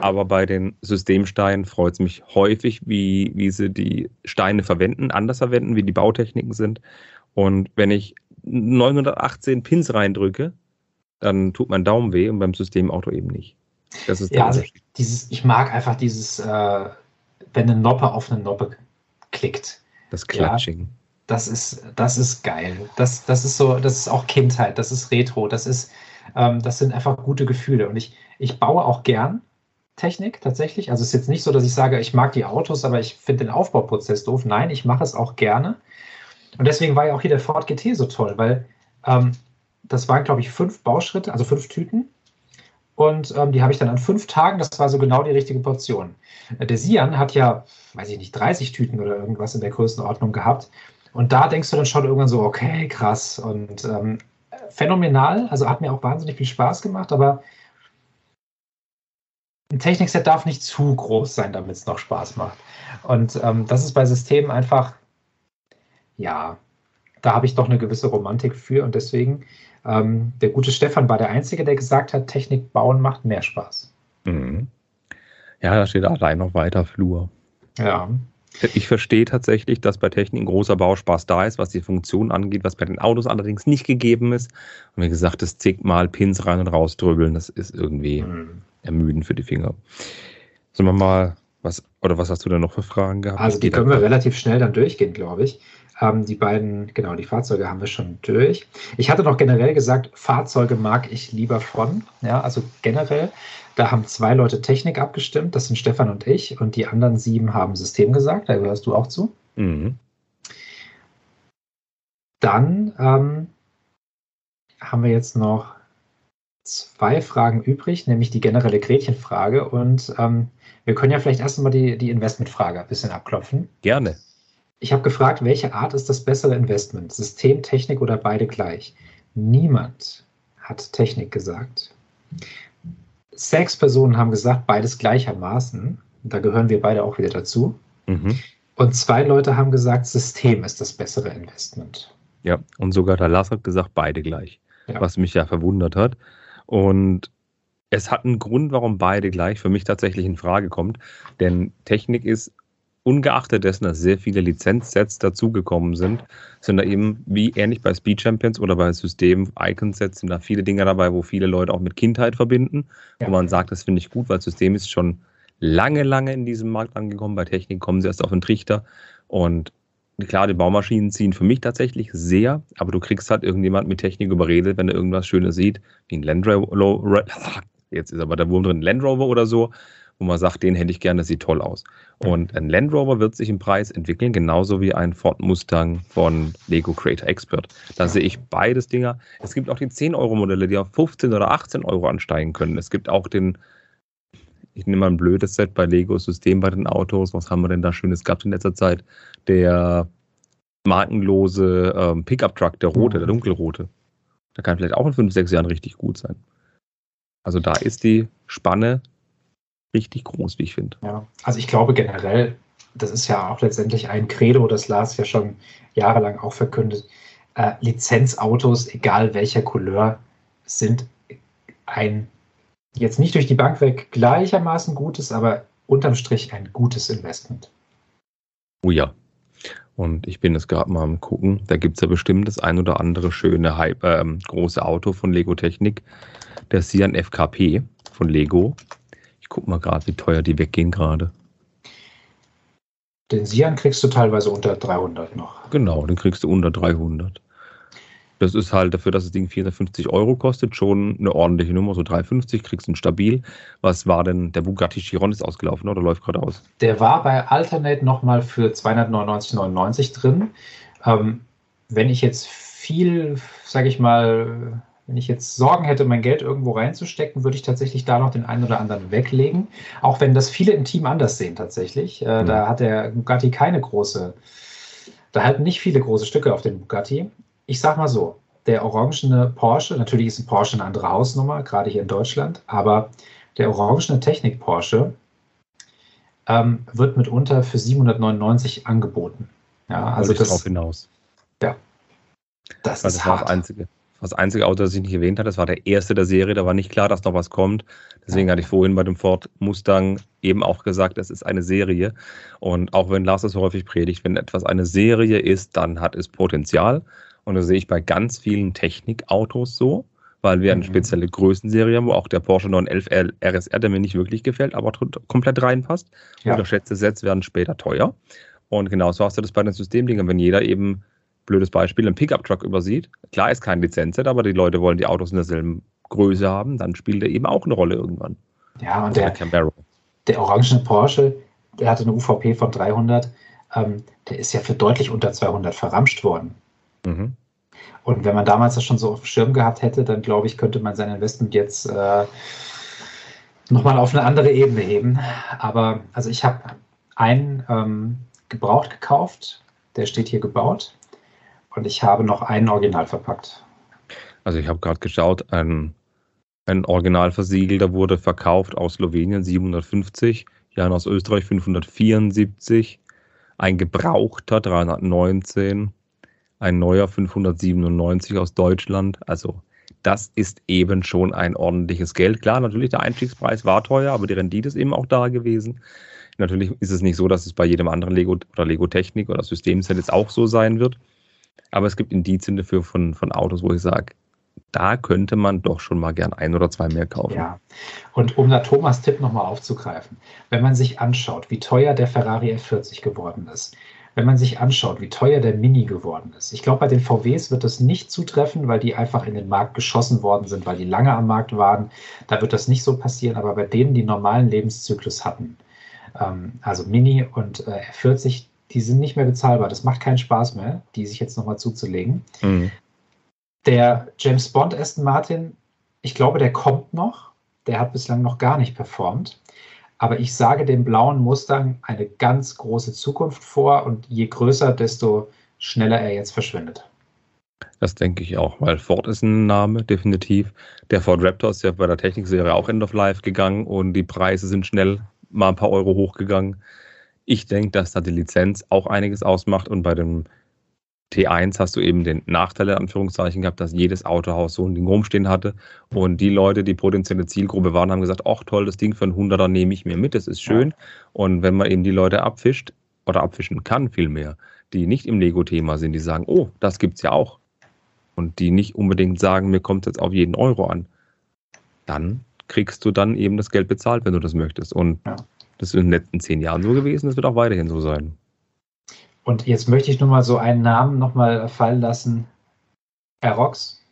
Aber bei den Systemsteinen freut es mich häufig, wie, wie sie die Steine verwenden, anders verwenden, wie die Bautechniken sind. Und wenn ich 918 Pins reindrücke, dann tut mein Daumen weh und beim Systemauto eben nicht. Das ist ja, also dieses, ich mag einfach dieses, äh, wenn eine Noppe auf eine Noppe klickt. Das Klatsching. Ja, das ist, das ist geil. Das, das ist so, das ist auch Kindheit, das ist Retro, das ist, ähm, das sind einfach gute Gefühle. Und ich, ich baue auch gern Technik tatsächlich. Also es ist jetzt nicht so, dass ich sage, ich mag die Autos, aber ich finde den Aufbauprozess doof. Nein, ich mache es auch gerne. Und deswegen war ja auch hier der Ford GT so toll, weil ähm, das waren, glaube ich, fünf Bauschritte, also fünf Tüten. Und ähm, die habe ich dann an fünf Tagen, das war so genau die richtige Portion. Der Sian hat ja, weiß ich nicht, 30 Tüten oder irgendwas in der Größenordnung gehabt. Und da denkst du dann schon irgendwann so, okay, krass und ähm, phänomenal. Also hat mir auch wahnsinnig viel Spaß gemacht, aber ein Technikset darf nicht zu groß sein, damit es noch Spaß macht. Und ähm, das ist bei Systemen einfach, ja, da habe ich doch eine gewisse Romantik für und deswegen ähm, der gute Stefan war der Einzige, der gesagt hat, Technik bauen macht mehr Spaß. Mhm. Ja, da steht allein noch weiter Flur. Ja. Ich verstehe tatsächlich, dass bei Technik ein großer Bauspaß da ist, was die Funktion angeht, was bei den Autos allerdings nicht gegeben ist. Und wie gesagt, das zigmal Pins rein und raus drübbeln, das ist irgendwie mhm. ermüdend für die Finger. Sollen wir mal was, oder was hast du da noch für Fragen gehabt? Also die können wir relativ schnell dann durchgehen, glaube ich. Ähm, die beiden, genau, die Fahrzeuge haben wir schon durch. Ich hatte noch generell gesagt, Fahrzeuge mag ich lieber von. Ja, also generell, da haben zwei Leute Technik abgestimmt, das sind Stefan und ich, und die anderen sieben haben System gesagt, da gehörst du auch zu. Mhm. Dann ähm, haben wir jetzt noch zwei Fragen übrig, nämlich die generelle Gretchenfrage. Und ähm, wir können ja vielleicht erst einmal die, die Investmentfrage ein bisschen abklopfen. Gerne. Ich habe gefragt, welche Art ist das bessere Investment? System, Technik oder beide gleich? Niemand hat Technik gesagt. Sechs Personen haben gesagt, beides gleichermaßen. Da gehören wir beide auch wieder dazu. Mhm. Und zwei Leute haben gesagt, System ist das bessere Investment. Ja, und sogar der Lars hat gesagt, beide gleich. Ja. Was mich ja verwundert hat. Und es hat einen Grund, warum beide gleich für mich tatsächlich in Frage kommt. Denn Technik ist ungeachtet dessen, dass sehr viele Lizenzsets dazugekommen sind, sind da eben, wie ähnlich bei Speed Champions oder bei System Icon-Sets, sind da viele Dinge dabei, wo viele Leute auch mit Kindheit verbinden, ja. wo man sagt, das finde ich gut, weil System ist schon lange, lange in diesem Markt angekommen. Bei Technik kommen sie erst auf den Trichter und klar, die Baumaschinen ziehen für mich tatsächlich sehr, aber du kriegst halt irgendjemand mit Technik überredet, wenn er irgendwas Schönes sieht, wie ein Land Rover, *laughs* jetzt ist aber der Wurm drin, Land Rover oder so, wo man sagt, den hätte ich gerne, das sieht toll aus. Und ein Land Rover wird sich im Preis entwickeln, genauso wie ein Ford Mustang von Lego Creator Expert. Da sehe ich beides Dinger. Es gibt auch die 10-Euro-Modelle, die auf 15 oder 18 Euro ansteigen können. Es gibt auch den, ich nehme mal ein blödes Set bei Lego System bei den Autos. Was haben wir denn da Schönes gehabt in letzter Zeit? Der markenlose ähm, Pickup-Truck, der rote, der dunkelrote. Der kann vielleicht auch in 5, 6 Jahren richtig gut sein. Also da ist die Spanne richtig groß, wie ich finde. Ja, also ich glaube generell, das ist ja auch letztendlich ein Credo, das Lars ja schon jahrelang auch verkündet. Äh, Lizenzautos, egal welcher Couleur, sind ein jetzt nicht durch die Bank weg gleichermaßen gutes, aber unterm Strich ein gutes Investment. Oh ja. Und ich bin jetzt gerade mal am gucken. Da gibt es ja bestimmt das ein oder andere schöne Hype, äh, große Auto von Lego Technik. Der Sian FKP von Lego guck mal gerade, wie teuer die weggehen gerade. Den Sian kriegst du teilweise unter 300 noch. Genau, den kriegst du unter 300. Das ist halt dafür, dass das Ding 450 Euro kostet, schon eine ordentliche Nummer. So 350 kriegst du ein stabil. Was war denn, der Bugatti Chiron ist ausgelaufen oder läuft gerade aus? Der war bei Alternate nochmal für 299,99 drin. Ähm, wenn ich jetzt viel, sage ich mal, wenn ich jetzt Sorgen hätte, mein Geld irgendwo reinzustecken, würde ich tatsächlich da noch den einen oder anderen weglegen. Auch wenn das viele im Team anders sehen tatsächlich. Äh, mhm. Da hat der Bugatti keine große, da halten nicht viele große Stücke auf den Bugatti. Ich sag mal so, der orangene Porsche, natürlich ist ein Porsche eine andere Hausnummer, gerade hier in Deutschland, aber der orangene Technik Porsche ähm, wird mitunter für 799 angeboten. Ja, also das, drauf hinaus. Ja, das, das ist hart. das einzige. Das einzige Auto, das ich nicht erwähnt habe, das war der erste der Serie. Da war nicht klar, dass noch was kommt. Deswegen hatte ich vorhin bei dem Ford Mustang eben auch gesagt, es ist eine Serie. Und auch wenn Lars das häufig predigt, wenn etwas eine Serie ist, dann hat es Potenzial. Und das sehe ich bei ganz vielen Technikautos so, weil wir eine mhm. spezielle Größenserie haben, wo auch der Porsche 911 RSR, der mir nicht wirklich gefällt, aber komplett reinpasst. Ja. Unterschätzte Sets werden später teuer. Und genauso hast du das bei den Systemdingen. Wenn jeder eben blödes Beispiel, ein Pickup-Truck übersieht. Klar ist kein Lizenzset, aber die Leute wollen die Autos in derselben Größe haben, dann spielt er eben auch eine Rolle irgendwann. Ja, und der, der orangene Porsche, der hatte eine UVP von 300, ähm, der ist ja für deutlich unter 200 verramscht worden. Mhm. Und wenn man damals das schon so auf dem Schirm gehabt hätte, dann glaube ich, könnte man sein Investment jetzt äh, nochmal auf eine andere Ebene heben. Aber also ich habe einen ähm, gebraucht gekauft, der steht hier gebaut. Und ich habe noch einen Original verpackt. Also ich habe gerade geschaut, ein, ein Original versiegelter wurde verkauft aus Slowenien 750, Jan aus Österreich 574, ein gebrauchter 319, ein neuer 597 aus Deutschland. Also das ist eben schon ein ordentliches Geld. Klar, natürlich der Einstiegspreis war teuer, aber die Rendite ist eben auch da gewesen. Natürlich ist es nicht so, dass es bei jedem anderen Lego oder Lego Technik oder Systemset jetzt auch so sein wird. Aber es gibt Indizien dafür von, von Autos, wo ich sage, da könnte man doch schon mal gern ein oder zwei mehr kaufen. Ja, und um da Thomas Tipp nochmal aufzugreifen, wenn man sich anschaut, wie teuer der Ferrari F40 geworden ist, wenn man sich anschaut, wie teuer der Mini geworden ist, ich glaube, bei den VWs wird das nicht zutreffen, weil die einfach in den Markt geschossen worden sind, weil die lange am Markt waren. Da wird das nicht so passieren, aber bei denen, die normalen Lebenszyklus hatten, ähm, also Mini und äh, F40, die sind nicht mehr bezahlbar. Das macht keinen Spaß mehr, die sich jetzt nochmal zuzulegen. Mhm. Der James Bond Aston Martin, ich glaube, der kommt noch. Der hat bislang noch gar nicht performt. Aber ich sage dem blauen Mustang eine ganz große Zukunft vor und je größer, desto schneller er jetzt verschwindet. Das denke ich auch, weil Ford ist ein Name, definitiv. Der Ford Raptor ist ja bei der Technikserie auch End of Life gegangen und die Preise sind schnell mal ein paar Euro hochgegangen. Ich denke, dass da die Lizenz auch einiges ausmacht und bei dem T1 hast du eben den Nachteil in Anführungszeichen gehabt, dass jedes Autohaus so ein Ding rumstehen hatte und die Leute, die potenzielle Zielgruppe waren, haben gesagt, ach toll, das Ding für einen Hunderter nehme ich mir mit, das ist schön. Und wenn man eben die Leute abfischt oder abfischen kann vielmehr, die nicht im Lego-Thema sind, die sagen, oh, das gibt es ja auch. Und die nicht unbedingt sagen, mir kommt es jetzt auf jeden Euro an. Dann kriegst du dann eben das Geld bezahlt, wenn du das möchtest. Und ja. Das ist in den letzten zehn Jahren so gewesen, das wird auch weiterhin so sein. Und jetzt möchte ich nur mal so einen Namen nochmal fallen lassen. Aerox.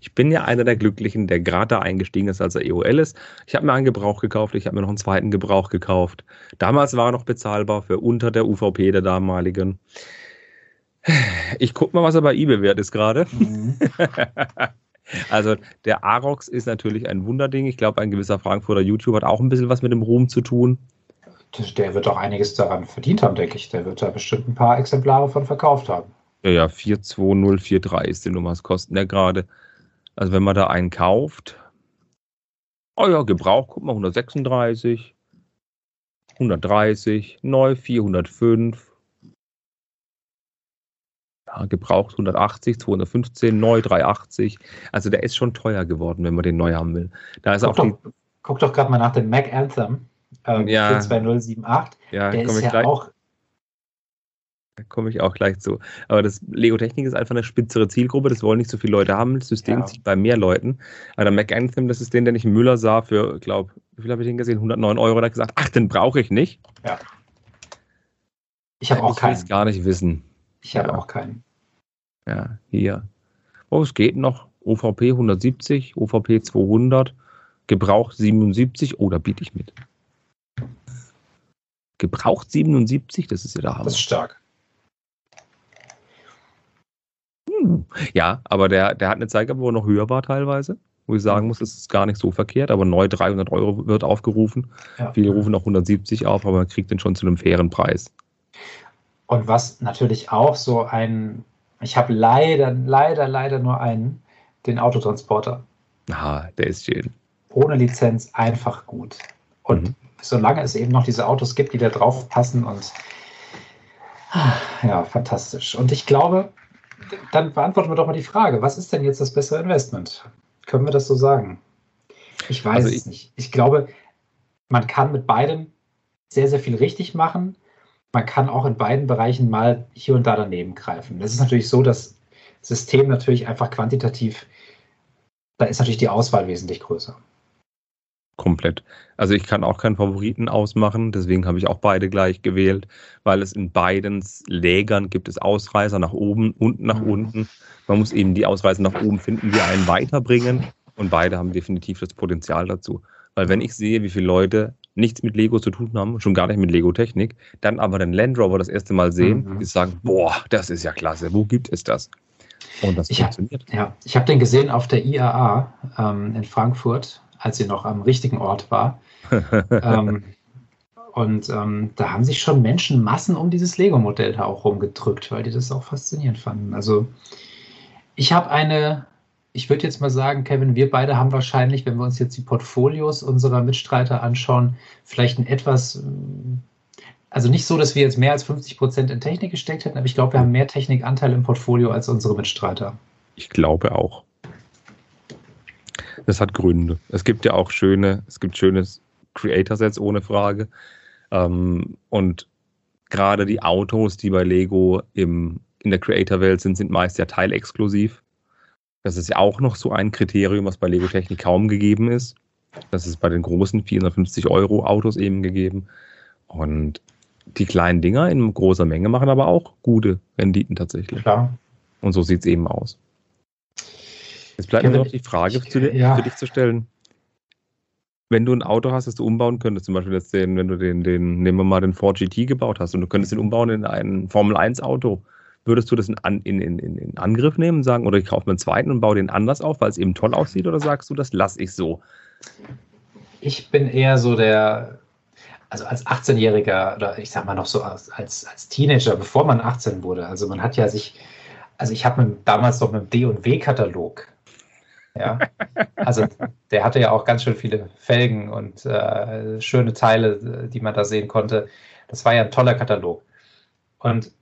Ich bin ja einer der Glücklichen, der gerade da eingestiegen ist, als er EOL ist. Ich habe mir einen Gebrauch gekauft, ich habe mir noch einen zweiten Gebrauch gekauft. Damals war er noch bezahlbar für unter der UVP der damaligen. Ich gucke mal, was er bei eBay wert ist gerade. Mhm. *laughs* also der Arox ist natürlich ein Wunderding. Ich glaube, ein gewisser Frankfurter YouTube hat auch ein bisschen was mit dem Ruhm zu tun. Der wird auch einiges daran verdient haben, denke ich. Der wird da bestimmt ein paar Exemplare von verkauft haben. Ja, ja, 42043 ist die Nummer. Was kostet der gerade? Also wenn man da einen kauft, oh ja, Gebrauch, guck mal, 136, 130, neu 405, ja, gebraucht 180, 215, neu 380. Also der ist schon teuer geworden, wenn man den neu haben will. Da ist guck, auch doch, die, guck doch gerade mal nach dem Mac Anthem äh, ja, 42078. Ja, der ist ja gleich. auch da komme ich auch gleich zu. Aber das Lego Technik ist einfach eine spitzere Zielgruppe. Das wollen nicht so viele Leute haben. Das System ja. zieht bei mehr Leuten. Aber der Mac Anthem, das ist den, den ich in Müller sah für, glaube wie viel habe ich den gesehen? 109 Euro. Da hat gesagt, ach, den brauche ich nicht. Ja. Ich habe auch keinen. Ich will es gar nicht wissen. Ich habe ja. auch keinen. Ja, hier. Oh, es geht noch. OVP 170, OVP 200, Gebraucht 77. Oh, da biete ich mit. Gebraucht 77, das ist ja der Hammer. Das ist stark. Hm. Ja, aber der, der hat eine Zeit gehabt, wo er noch höher war teilweise. Wo ich sagen muss, es ist gar nicht so verkehrt, aber neu 300 Euro wird aufgerufen. Ja. Viele rufen noch 170 auf, aber man kriegt den schon zu einem fairen Preis. Und was natürlich auch so ein, ich habe leider, leider, leider nur einen, den Autotransporter. Aha, der ist schön. Ohne Lizenz einfach gut. Und mhm. solange es eben noch diese Autos gibt, die da drauf passen und ja, fantastisch. Und ich glaube, dann beantworten wir doch mal die Frage, was ist denn jetzt das bessere Investment? Können wir das so sagen? Ich weiß also ich, es nicht. Ich glaube, man kann mit beidem sehr, sehr viel richtig machen. Man kann auch in beiden Bereichen mal hier und da daneben greifen. Es ist natürlich so, dass System natürlich einfach quantitativ, da ist natürlich die Auswahl wesentlich größer. Komplett. Also ich kann auch keinen Favoriten ausmachen, deswegen habe ich auch beide gleich gewählt, weil es in beiden Lägern gibt es Ausreißer nach oben und nach mhm. unten. Man muss eben die Ausreißer nach oben finden, die einen weiterbringen und beide haben definitiv das Potenzial dazu. Weil wenn ich sehe, wie viele Leute nichts mit Lego zu tun haben, schon gar nicht mit Lego-Technik, dann aber den Land Rover das erste Mal sehen, mhm. die sagen, boah, das ist ja klasse, wo gibt es das? Und das ich funktioniert. Hab, ja, ich habe den gesehen auf der IAA ähm, in Frankfurt als sie noch am richtigen Ort war. *laughs* ähm, und ähm, da haben sich schon Menschenmassen um dieses Lego-Modell da auch rumgedrückt, weil die das auch faszinierend fanden. Also ich habe eine, ich würde jetzt mal sagen, Kevin, wir beide haben wahrscheinlich, wenn wir uns jetzt die Portfolios unserer Mitstreiter anschauen, vielleicht ein etwas, also nicht so, dass wir jetzt mehr als 50 Prozent in Technik gesteckt hätten, aber ich glaube, wir haben mehr Technikanteil im Portfolio als unsere Mitstreiter. Ich glaube auch. Das hat Gründe. Es gibt ja auch schöne, es gibt schöne Creator-Sets ohne Frage. Ähm, und gerade die Autos, die bei Lego im, in der Creator-Welt sind, sind meist ja teilexklusiv. Das ist ja auch noch so ein Kriterium, was bei Lego Technik kaum gegeben ist. Das ist bei den großen 450 Euro Autos eben gegeben. Und die kleinen Dinger in großer Menge machen aber auch gute Renditen tatsächlich. Klar. Und so sieht es eben aus. Jetzt bleibt mir noch die Frage ich, dir, ja. für dich zu stellen. Wenn du ein Auto hast, das du umbauen könntest, zum Beispiel jetzt den, wenn du den, den, nehmen wir mal den Ford GT gebaut hast und du könntest den umbauen in ein Formel 1 Auto, würdest du das in, in, in, in Angriff nehmen und sagen, oder ich kaufe mir einen zweiten und baue den anders auf, weil es eben toll aussieht, oder sagst du, das lasse ich so? Ich bin eher so der, also als 18-Jähriger oder ich sag mal noch so als, als, als Teenager, bevor man 18 wurde, also man hat ja sich, also ich habe damals noch mit dem D&W-Katalog ja, also der hatte ja auch ganz schön viele Felgen und äh, schöne Teile, die man da sehen konnte. Das war ja ein toller Katalog. Und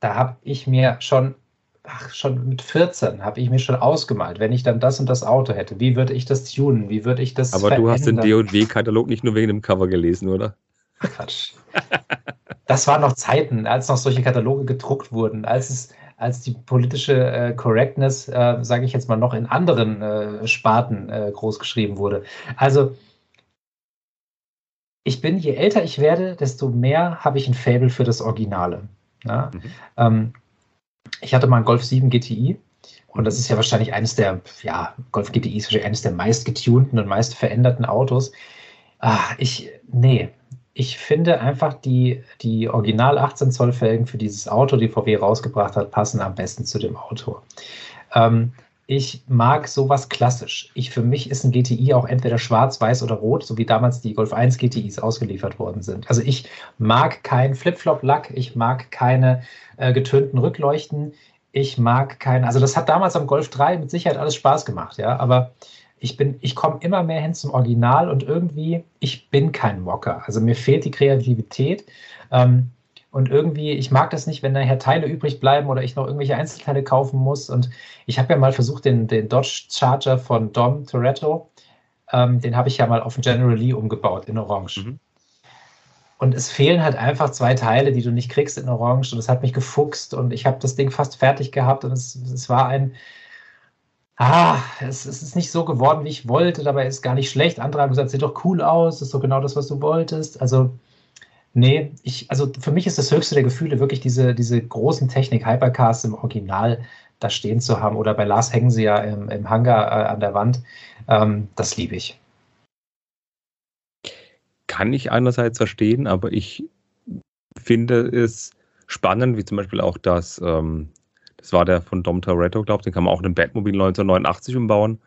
da habe ich mir schon, ach, schon mit 14 habe ich mir schon ausgemalt, wenn ich dann das und das Auto hätte, wie würde ich das tunen, wie würde ich das Aber verändern? du hast den D&W-Katalog nicht nur wegen dem Cover gelesen, oder? Quatsch. Das waren noch Zeiten, als noch solche Kataloge gedruckt wurden, als es als die politische äh, Correctness, äh, sage ich jetzt mal, noch in anderen äh, Sparten äh, großgeschrieben wurde. Also ich bin, je älter ich werde, desto mehr habe ich ein Fable für das Originale. Ja? Mhm. Ähm, ich hatte mal einen Golf 7 GTI und das ist ja wahrscheinlich eines der, ja, Golf GTI ist wahrscheinlich eines der meist getunten und meist veränderten Autos. Ah, ich, nee, ich finde einfach die, die Original 18 Zoll Felgen für dieses Auto, die VW rausgebracht hat, passen am besten zu dem Auto. Ähm, ich mag sowas klassisch. Ich, für mich ist ein GTI auch entweder schwarz, weiß oder rot, so wie damals die Golf 1 GTIs ausgeliefert worden sind. Also ich mag keinen Flip-Flop-Lack, ich mag keine äh, getönten Rückleuchten, ich mag keinen, also das hat damals am Golf 3 mit Sicherheit alles Spaß gemacht, ja, aber ich bin, ich komme immer mehr hin zum Original und irgendwie, ich bin kein Mocker. Also mir fehlt die Kreativität. Ähm, und irgendwie, ich mag das nicht, wenn nachher Teile übrig bleiben oder ich noch irgendwelche Einzelteile kaufen muss. Und ich habe ja mal versucht, den, den Dodge Charger von Dom Toretto, ähm, den habe ich ja mal auf General Lee umgebaut in Orange. Mhm. Und es fehlen halt einfach zwei Teile, die du nicht kriegst in Orange. Und es hat mich gefuchst und ich habe das Ding fast fertig gehabt und es, es war ein, ah, es, es, ist nicht so geworden, wie ich wollte, dabei ist gar nicht schlecht. Andere haben gesagt, sieht doch cool aus, ist doch genau das, was du wolltest. Also Nee, ich, also für mich ist das höchste der Gefühle wirklich diese, diese großen Technik-Hypercars im Original da stehen zu haben. Oder bei Lars hängen sie ja im, im Hangar äh, an der Wand. Ähm, das liebe ich. Kann ich einerseits verstehen, aber ich finde es spannend, wie zum Beispiel auch das, ähm, das war der von Dom Toretto, glaube ich, den kann man auch in einem Batmobil 1989 umbauen.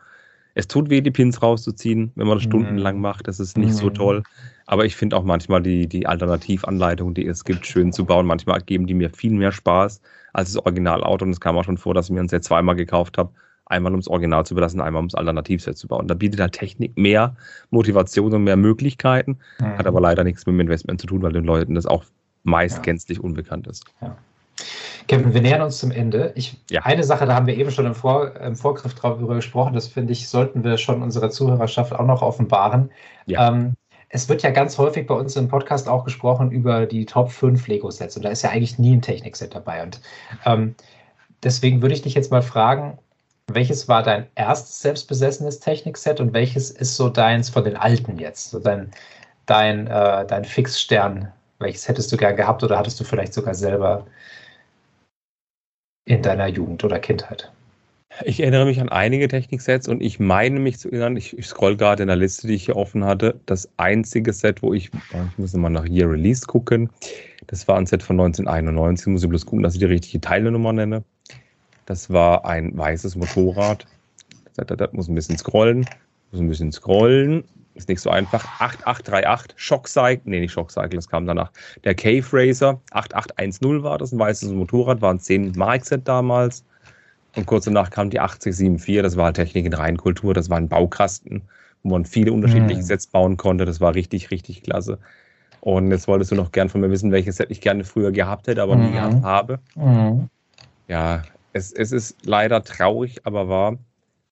Es tut weh, die Pins rauszuziehen, wenn man das mhm. stundenlang macht. Das ist nicht mhm. so toll. Aber ich finde auch manchmal die, die Alternativanleitungen, die es gibt, schön zu bauen. Manchmal geben die mir viel mehr Spaß als das Originalauto. Und es kam auch schon vor, dass ich mir ein Set zweimal gekauft habe. Einmal ums Original zu belassen, einmal ums Alternativset zu bauen. Da bietet halt Technik mehr Motivation und mehr Möglichkeiten. Mhm. Hat aber leider nichts mit dem Investment zu tun, weil den Leuten das auch meist ja. gänzlich unbekannt ist. Ja. Kevin, wir nähern uns zum Ende. Ich, ja. Eine Sache, da haben wir eben schon im, Vor, im Vorgriff darüber gesprochen, das finde ich, sollten wir schon unserer Zuhörerschaft auch noch offenbaren. Ja. Ähm, es wird ja ganz häufig bei uns im Podcast auch gesprochen über die Top 5 Lego-Sets und da ist ja eigentlich nie ein Technikset dabei. Und ähm, deswegen würde ich dich jetzt mal fragen, welches war dein erstes selbstbesessenes Technikset und welches ist so deins von den alten jetzt? So dein, dein, äh, dein Fixstern, welches hättest du gern gehabt oder hattest du vielleicht sogar selber in deiner Jugend oder Kindheit? Ich erinnere mich an einige Techniksets und ich meine mich zu erinnern, ich, ich scroll gerade in der Liste, die ich hier offen hatte, das einzige Set, wo ich, ich muss mal nach Year Release gucken, das war ein Set von 1991, muss ich bloß gucken, dass ich die richtige Teilenummer nenne. Das war ein weißes Motorrad. Das, muss ein bisschen scrollen, muss ein bisschen scrollen. Ist nicht so einfach. 8838 Shockcycle, nee, nicht Shockcycle, das kam danach. Der Cave Racer 8810 war das, ein weißes Motorrad, war ein 10 Mark Set damals. Und kurz danach kam die 8074, das war Technik in Reinkultur, das war ein Baukasten, wo man viele unterschiedliche mhm. Sets bauen konnte. Das war richtig, richtig klasse. Und jetzt wolltest du noch gern von mir wissen, welches Set ich gerne früher gehabt hätte, aber mhm. nie gehabt habe. Mhm. Ja, es, es ist leider traurig, aber wahr.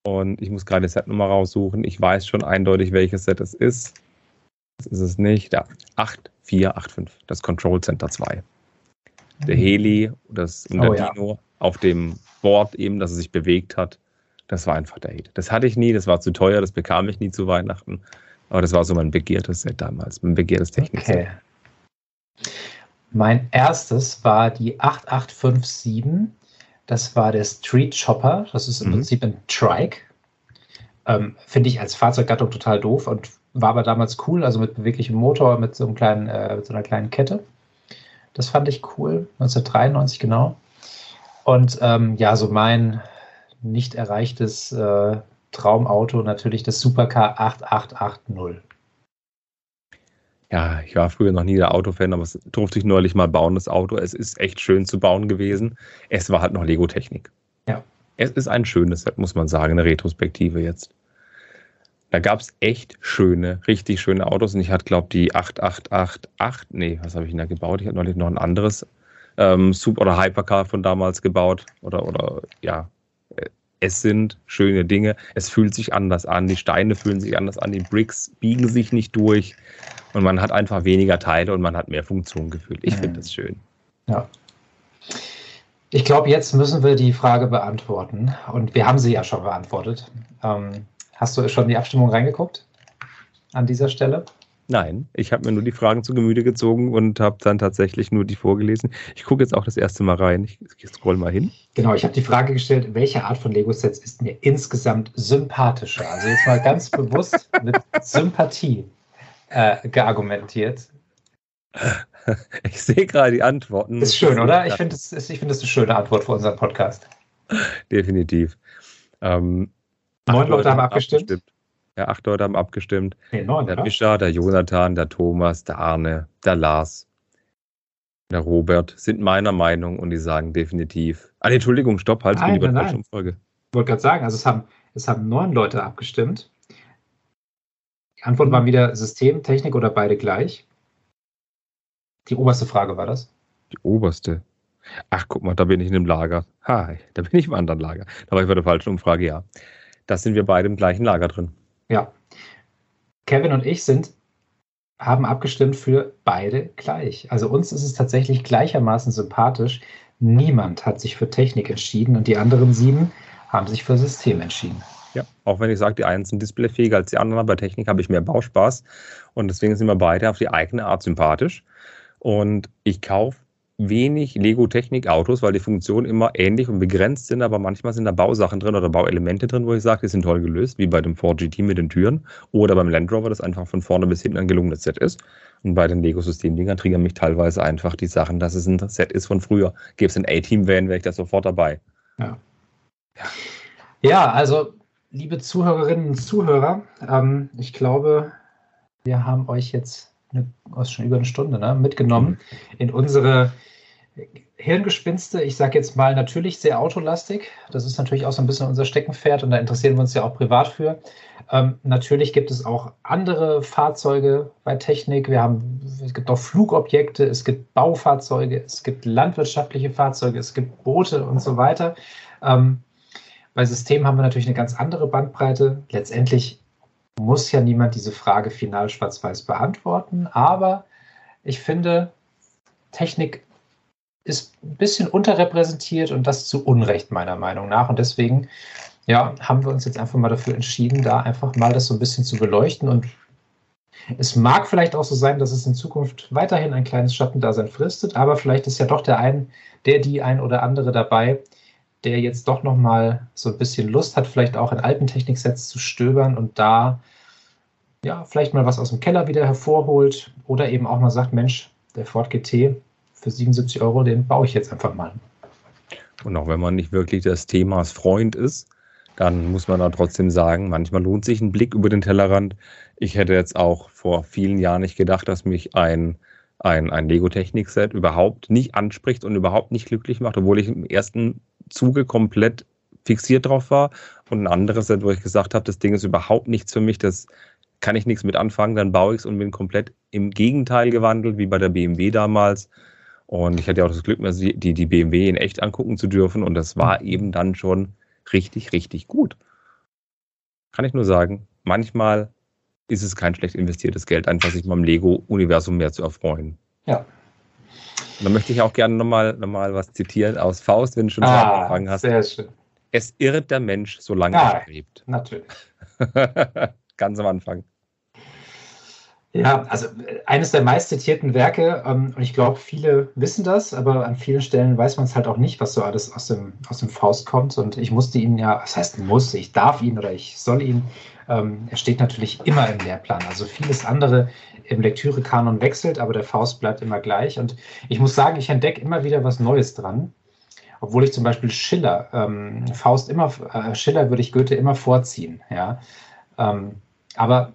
Und ich muss gerade die Setnummer raussuchen. Ich weiß schon eindeutig, welches Set es ist. Das ist es nicht. Ja, 8485, das Control Center 2. Der mhm. Heli das, und der oh, Dino ja. auf dem Board eben, dass es sich bewegt hat. Das war einfach der Hit. Das hatte ich nie, das war zu teuer, das bekam ich nie zu Weihnachten. Aber das war so mein begehrtes Set damals, mein begehrtes Technikset. Okay. Mein erstes war die 8857. Das war der Street Chopper. Das ist im mhm. Prinzip ein Trike. Ähm, Finde ich als Fahrzeuggattung total doof und war aber damals cool, also mit beweglichem Motor, mit so, einem kleinen, äh, mit so einer kleinen Kette. Das fand ich cool. 1993 genau. Und ähm, ja, so mein nicht erreichtes äh, Traumauto natürlich das Supercar 8880. Ja, ich war früher noch nie der Autofan, aber es durfte ich neulich mal bauen, das Auto. Es ist echt schön zu bauen gewesen. Es war halt noch Lego-Technik. Ja. Es ist ein schönes Set, muss man sagen, eine Retrospektive jetzt. Da gab es echt schöne, richtig schöne Autos und ich hatte, glaube ich, die 8888, nee, was habe ich denn da gebaut? Ich hatte neulich noch ein anderes ähm, Super oder Hypercar von damals gebaut oder, oder ja, es sind schöne Dinge. Es fühlt sich anders an, die Steine fühlen sich anders an, die Bricks biegen sich nicht durch und man hat einfach weniger Teile und man hat mehr Funktionen gefühlt. Ich mhm. finde das schön. Ja. Ich glaube, jetzt müssen wir die Frage beantworten und wir haben sie ja schon beantwortet. Ähm, hast du schon die Abstimmung reingeguckt an dieser Stelle? Nein, ich habe mir nur die Fragen zu Gemüte gezogen und habe dann tatsächlich nur die vorgelesen. Ich gucke jetzt auch das erste Mal rein. Ich, ich scroll mal hin. Genau, ich habe die Frage gestellt, welche Art von Lego-Sets ist mir insgesamt sympathischer? Also jetzt mal ganz bewusst mit Sympathie äh, geargumentiert. *laughs* Ich sehe gerade die Antworten. Ist schön, oder? Ich finde, das, find, das eine schöne Antwort für unseren Podcast. Definitiv. Ähm, Neun Leute haben abgestimmt. abgestimmt. Ja, acht Leute haben abgestimmt. Nee, neun, der Mischa, der Jonathan, der Thomas, der Arne, der Lars, der Robert sind meiner Meinung und die sagen definitiv. Ah, Entschuldigung, stopp, halt, nein, bin nein, Umfrage. Ich wollte gerade sagen, also es haben, es haben neun Leute abgestimmt. Die Antwort war wieder System, Technik oder beide gleich. Die oberste Frage war das. Die oberste. Ach, guck mal, da bin ich in dem Lager. Hi, da bin ich im anderen Lager. Da war ich bei der falschen Umfrage, ja. Da sind wir beide im gleichen Lager drin. Ja. Kevin und ich sind, haben abgestimmt für beide gleich. Also uns ist es tatsächlich gleichermaßen sympathisch. Niemand hat sich für Technik entschieden und die anderen sieben haben sich für System entschieden. Ja, auch wenn ich sage, die einen sind displayfähiger als die anderen, bei Technik habe ich mehr Bauspaß und deswegen sind wir beide auf die eigene Art sympathisch. Und ich kaufe wenig Lego-Technik-Autos, weil die Funktionen immer ähnlich und begrenzt sind, aber manchmal sind da Bausachen drin oder Bauelemente drin, wo ich sage, die sind toll gelöst, wie bei dem Ford GT mit den Türen oder beim Land Rover, das einfach von vorne bis hinten ein gelungenes Set ist. Und bei den Lego-System-Dingern triggern mich teilweise einfach die Sachen, dass es ein Set ist von früher. Gäbe es ein A-Team-Van, wäre ich da sofort dabei. Ja. ja, also, liebe Zuhörerinnen und Zuhörer, ähm, ich glaube, wir haben euch jetzt eine, schon über eine Stunde ne, mitgenommen mhm. in unsere Hirngespinste, ich sage jetzt mal natürlich sehr autolastig. Das ist natürlich auch so ein bisschen unser Steckenpferd und da interessieren wir uns ja auch privat für. Ähm, natürlich gibt es auch andere Fahrzeuge bei Technik. Wir haben, es gibt auch Flugobjekte, es gibt Baufahrzeuge, es gibt landwirtschaftliche Fahrzeuge, es gibt Boote und so weiter. Ähm, bei Systemen haben wir natürlich eine ganz andere Bandbreite. Letztendlich muss ja niemand diese Frage final schwarz-weiß beantworten, aber ich finde, Technik ist ein bisschen unterrepräsentiert und das zu Unrecht meiner Meinung nach. Und deswegen ja, haben wir uns jetzt einfach mal dafür entschieden, da einfach mal das so ein bisschen zu beleuchten. Und es mag vielleicht auch so sein, dass es in Zukunft weiterhin ein kleines Schattendasein fristet, aber vielleicht ist ja doch der ein, der die ein oder andere dabei, der jetzt doch noch mal so ein bisschen Lust hat, vielleicht auch in alten Techniksets zu stöbern und da ja vielleicht mal was aus dem Keller wieder hervorholt oder eben auch mal sagt, Mensch, der Ford GT, für 77 Euro, den baue ich jetzt einfach mal. Und auch wenn man nicht wirklich des Themas Freund ist, dann muss man da trotzdem sagen, manchmal lohnt sich ein Blick über den Tellerrand. Ich hätte jetzt auch vor vielen Jahren nicht gedacht, dass mich ein, ein, ein Lego-Technik-Set überhaupt nicht anspricht und überhaupt nicht glücklich macht, obwohl ich im ersten Zuge komplett fixiert drauf war. Und ein anderes Set, wo ich gesagt habe, das Ding ist überhaupt nichts für mich, das kann ich nichts mit anfangen, dann baue ich es und bin komplett im Gegenteil gewandelt, wie bei der BMW damals. Und ich hatte ja auch das Glück, die, die BMW in echt angucken zu dürfen. Und das war eben dann schon richtig, richtig gut. Kann ich nur sagen, manchmal ist es kein schlecht investiertes Geld, einfach sich mal im Lego-Universum mehr zu erfreuen. Ja. Dann möchte ich auch gerne nochmal noch mal was zitieren aus Faust, wenn du schon ah, angefangen hast. Sehr schön. Es irrt der Mensch, solange ah, er lebt. Natürlich. *laughs* Ganz am Anfang. Ja, also eines der meist zitierten Werke, ähm, und ich glaube, viele wissen das, aber an vielen Stellen weiß man es halt auch nicht, was so alles aus dem, aus dem Faust kommt. Und ich musste ihn ja, was heißt muss, ich darf ihn oder ich soll ihn, ähm, er steht natürlich immer im Lehrplan. Also vieles andere im Lektürekanon wechselt, aber der Faust bleibt immer gleich. Und ich muss sagen, ich entdecke immer wieder was Neues dran. Obwohl ich zum Beispiel Schiller, ähm, Faust immer, äh, Schiller würde ich Goethe immer vorziehen, ja. Ähm, aber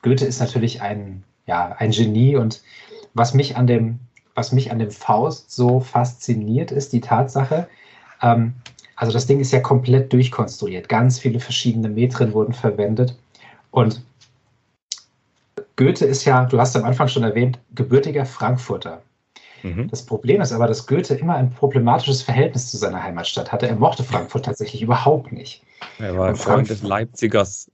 Goethe ist natürlich ein, ja, ein Genie und was mich an dem, was mich an dem Faust so fasziniert, ist die Tatsache, ähm, also das Ding ist ja komplett durchkonstruiert. Ganz viele verschiedene Metren wurden verwendet. Und Goethe ist ja, du hast am Anfang schon erwähnt, gebürtiger Frankfurter. Mhm. Das Problem ist aber, dass Goethe immer ein problematisches Verhältnis zu seiner Heimatstadt hatte. Er mochte Frankfurt tatsächlich überhaupt nicht. Er war ein Freund des Leipzigers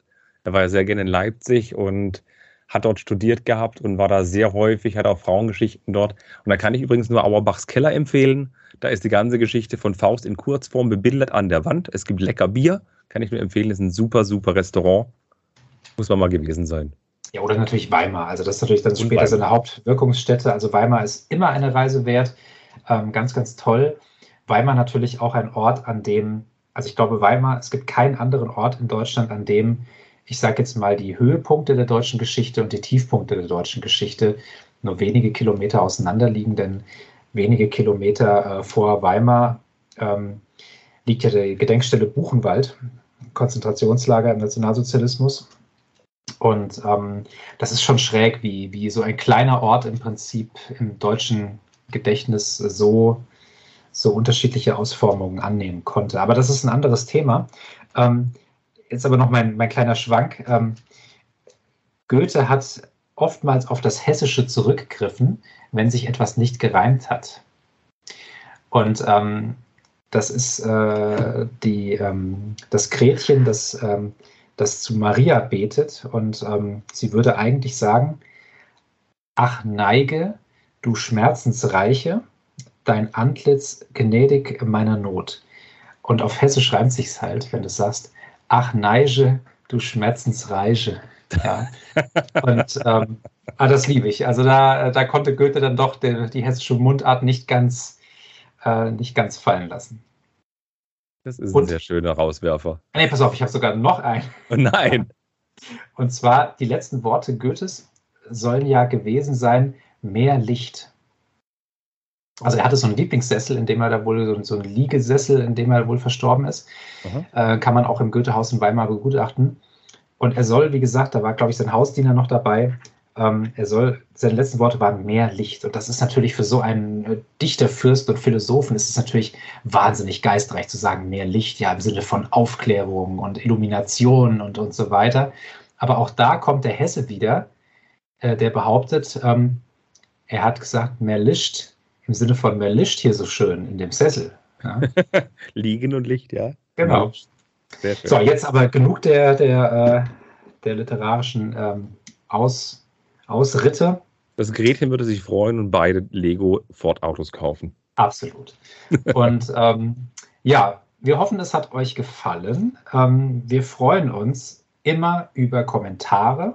er war ja sehr gerne in Leipzig und hat dort studiert gehabt und war da sehr häufig, hat auch Frauengeschichten dort. Und da kann ich übrigens nur Auerbachs Keller empfehlen. Da ist die ganze Geschichte von Faust in Kurzform bebildert an der Wand. Es gibt lecker Bier, kann ich nur empfehlen. Ist ein super, super Restaurant. Muss man mal gewesen sein. Ja, oder natürlich Weimar. Also das ist natürlich dann und später seine Hauptwirkungsstätte. Also Weimar ist immer eine Reise wert. Ähm, ganz, ganz toll. Weimar natürlich auch ein Ort, an dem, also ich glaube Weimar, es gibt keinen anderen Ort in Deutschland, an dem, ich sage jetzt mal, die Höhepunkte der deutschen Geschichte und die Tiefpunkte der deutschen Geschichte nur wenige Kilometer auseinander liegen, denn wenige Kilometer äh, vor Weimar ähm, liegt ja die Gedenkstelle Buchenwald, Konzentrationslager im Nationalsozialismus. Und ähm, das ist schon schräg, wie, wie so ein kleiner Ort im Prinzip im deutschen Gedächtnis so, so unterschiedliche Ausformungen annehmen konnte. Aber das ist ein anderes Thema. Ähm, jetzt aber noch mein, mein kleiner Schwank. Ähm, Goethe hat oftmals auf das Hessische zurückgegriffen, wenn sich etwas nicht gereimt hat. Und ähm, das ist äh, die, ähm, das Gretchen, das, ähm, das zu Maria betet. Und ähm, sie würde eigentlich sagen, ach Neige, du Schmerzensreiche, dein Antlitz gnädig meiner Not. Und auf Hessisch reimt sich's halt, wenn du sagst, ach Neige, du Schmerzensreiche. Ja. *laughs* Und ähm, ah, das liebe ich. Also da, da konnte Goethe dann doch die, die hessische Mundart nicht ganz, äh, nicht ganz fallen lassen. Das ist Und, ein sehr schöner Rauswerfer. Nee, pass auf, ich habe sogar noch einen. Oh nein. Und zwar die letzten Worte Goethes sollen ja gewesen sein, mehr Licht. Also er hatte so einen Lieblingssessel, in dem er da wohl so, so einen Liegesessel, in dem er wohl verstorben ist. Äh, kann man auch im Goethehaus in Weimar begutachten. Und er soll, wie gesagt, da war, glaube ich, sein Hausdiener noch dabei, ähm, er soll, seine letzten Worte waren mehr Licht. Und das ist natürlich für so einen äh, Dichter, Fürst und Philosophen ist es natürlich wahnsinnig geistreich zu sagen, mehr Licht, ja, im Sinne von Aufklärung und Illumination und, und so weiter. Aber auch da kommt der Hesse wieder, äh, der behauptet, ähm, er hat gesagt, mehr Licht, im Sinne von mehr Licht hier so schön in dem Sessel. Ja. *laughs* Liegen und Licht, ja. Genau. So, jetzt aber genug der, der, äh, der literarischen ähm, Aus, Ausritte. Das Gretchen würde sich freuen und beide Lego Ford Autos kaufen. Absolut. Und *laughs* ähm, ja, wir hoffen, es hat euch gefallen. Ähm, wir freuen uns immer über Kommentare.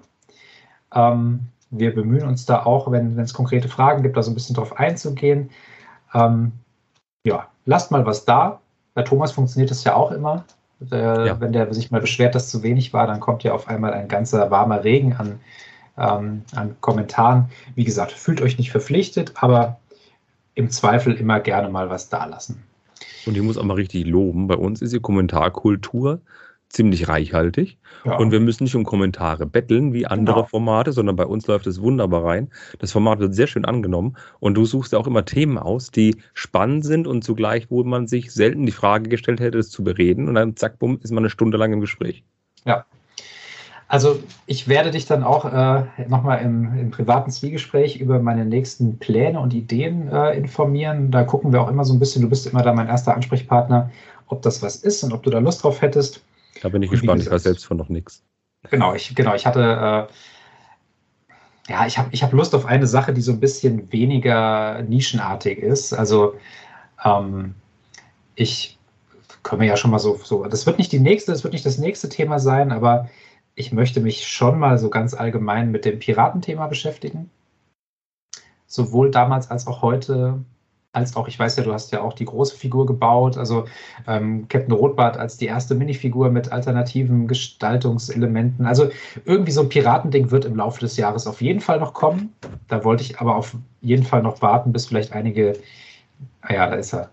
Ähm, wir bemühen uns da auch, wenn es konkrete Fragen gibt, da so ein bisschen drauf einzugehen. Ähm, ja, lasst mal was da. Bei Thomas funktioniert das ja auch immer. Der, ja. Wenn der sich mal beschwert, dass zu wenig war, dann kommt ja auf einmal ein ganzer warmer Regen an, ähm, an Kommentaren. Wie gesagt, fühlt euch nicht verpflichtet, aber im Zweifel immer gerne mal was dalassen. Und ich muss auch mal richtig loben, bei uns ist die Kommentarkultur ziemlich reichhaltig. Ja. Und wir müssen nicht um Kommentare betteln wie andere genau. Formate, sondern bei uns läuft es wunderbar rein. Das Format wird sehr schön angenommen und du suchst ja auch immer Themen aus, die spannend sind und zugleich, wo man sich selten die Frage gestellt hätte, das zu bereden und dann zack, bumm, ist man eine Stunde lang im Gespräch. Ja. Also ich werde dich dann auch äh, nochmal im, im, privaten Zwiegespräch über meine nächsten Pläne und Ideen äh, informieren. Da gucken wir auch immer so ein bisschen, du bist immer da mein erster Ansprechpartner, ob das was ist und ob du da Lust drauf hättest. Da bin ich und gespannt, ich weiß selbst von noch nichts. Genau, ich, genau, ich hatte, äh, ja, ich habe ich hab Lust auf eine Sache, die so ein bisschen weniger nischenartig ist. Also ähm, ich können wir ja schon mal so, so, das wird nicht die nächste, das wird nicht das nächste Thema sein, aber ich möchte mich schon mal so ganz allgemein mit dem Piratenthema beschäftigen. Sowohl damals als auch heute, als auch, ich weiß ja, du hast ja auch die große Figur gebaut, also ähm, Captain Rotbart als die erste Minifigur mit alternativen Gestaltungselementen. Also irgendwie so ein Piratending wird im Laufe des Jahres auf jeden Fall noch kommen. Da wollte ich aber auf jeden Fall noch warten, bis vielleicht einige, ah ja, da ist er,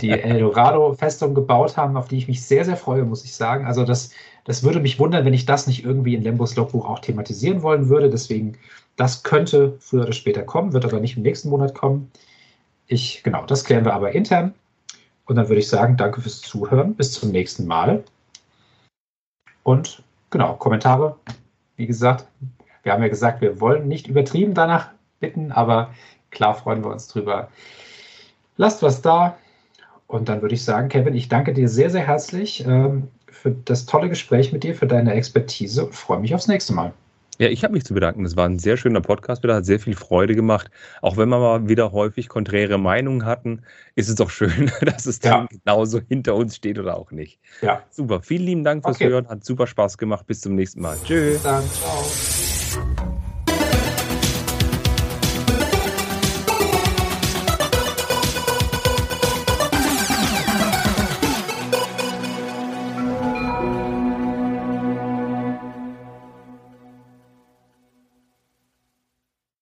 die *laughs* Eldorado-Festung gebaut haben, auf die ich mich sehr, sehr freue, muss ich sagen. Also das das würde mich wundern, wenn ich das nicht irgendwie in Lembos Logbuch auch thematisieren wollen würde. Deswegen, das könnte früher oder später kommen, wird aber nicht im nächsten Monat kommen. Ich, genau, das klären wir aber intern. Und dann würde ich sagen, danke fürs Zuhören. Bis zum nächsten Mal. Und genau, Kommentare. Wie gesagt, wir haben ja gesagt, wir wollen nicht übertrieben danach bitten, aber klar freuen wir uns drüber. Lasst was da. Und dann würde ich sagen, Kevin, ich danke dir sehr, sehr herzlich. Ähm, für das tolle Gespräch mit dir, für deine Expertise und freue mich aufs nächste Mal. Ja, ich habe mich zu bedanken. Das war ein sehr schöner Podcast wieder, hat sehr viel Freude gemacht. Auch wenn wir mal wieder häufig konträre Meinungen hatten, ist es doch schön, *laughs* dass es dann genauso hinter uns steht oder auch nicht. Ja. Super. Vielen lieben Dank fürs okay. Hören. Hat super Spaß gemacht. Bis zum nächsten Mal. Tschüss. Bis dann. Ciao.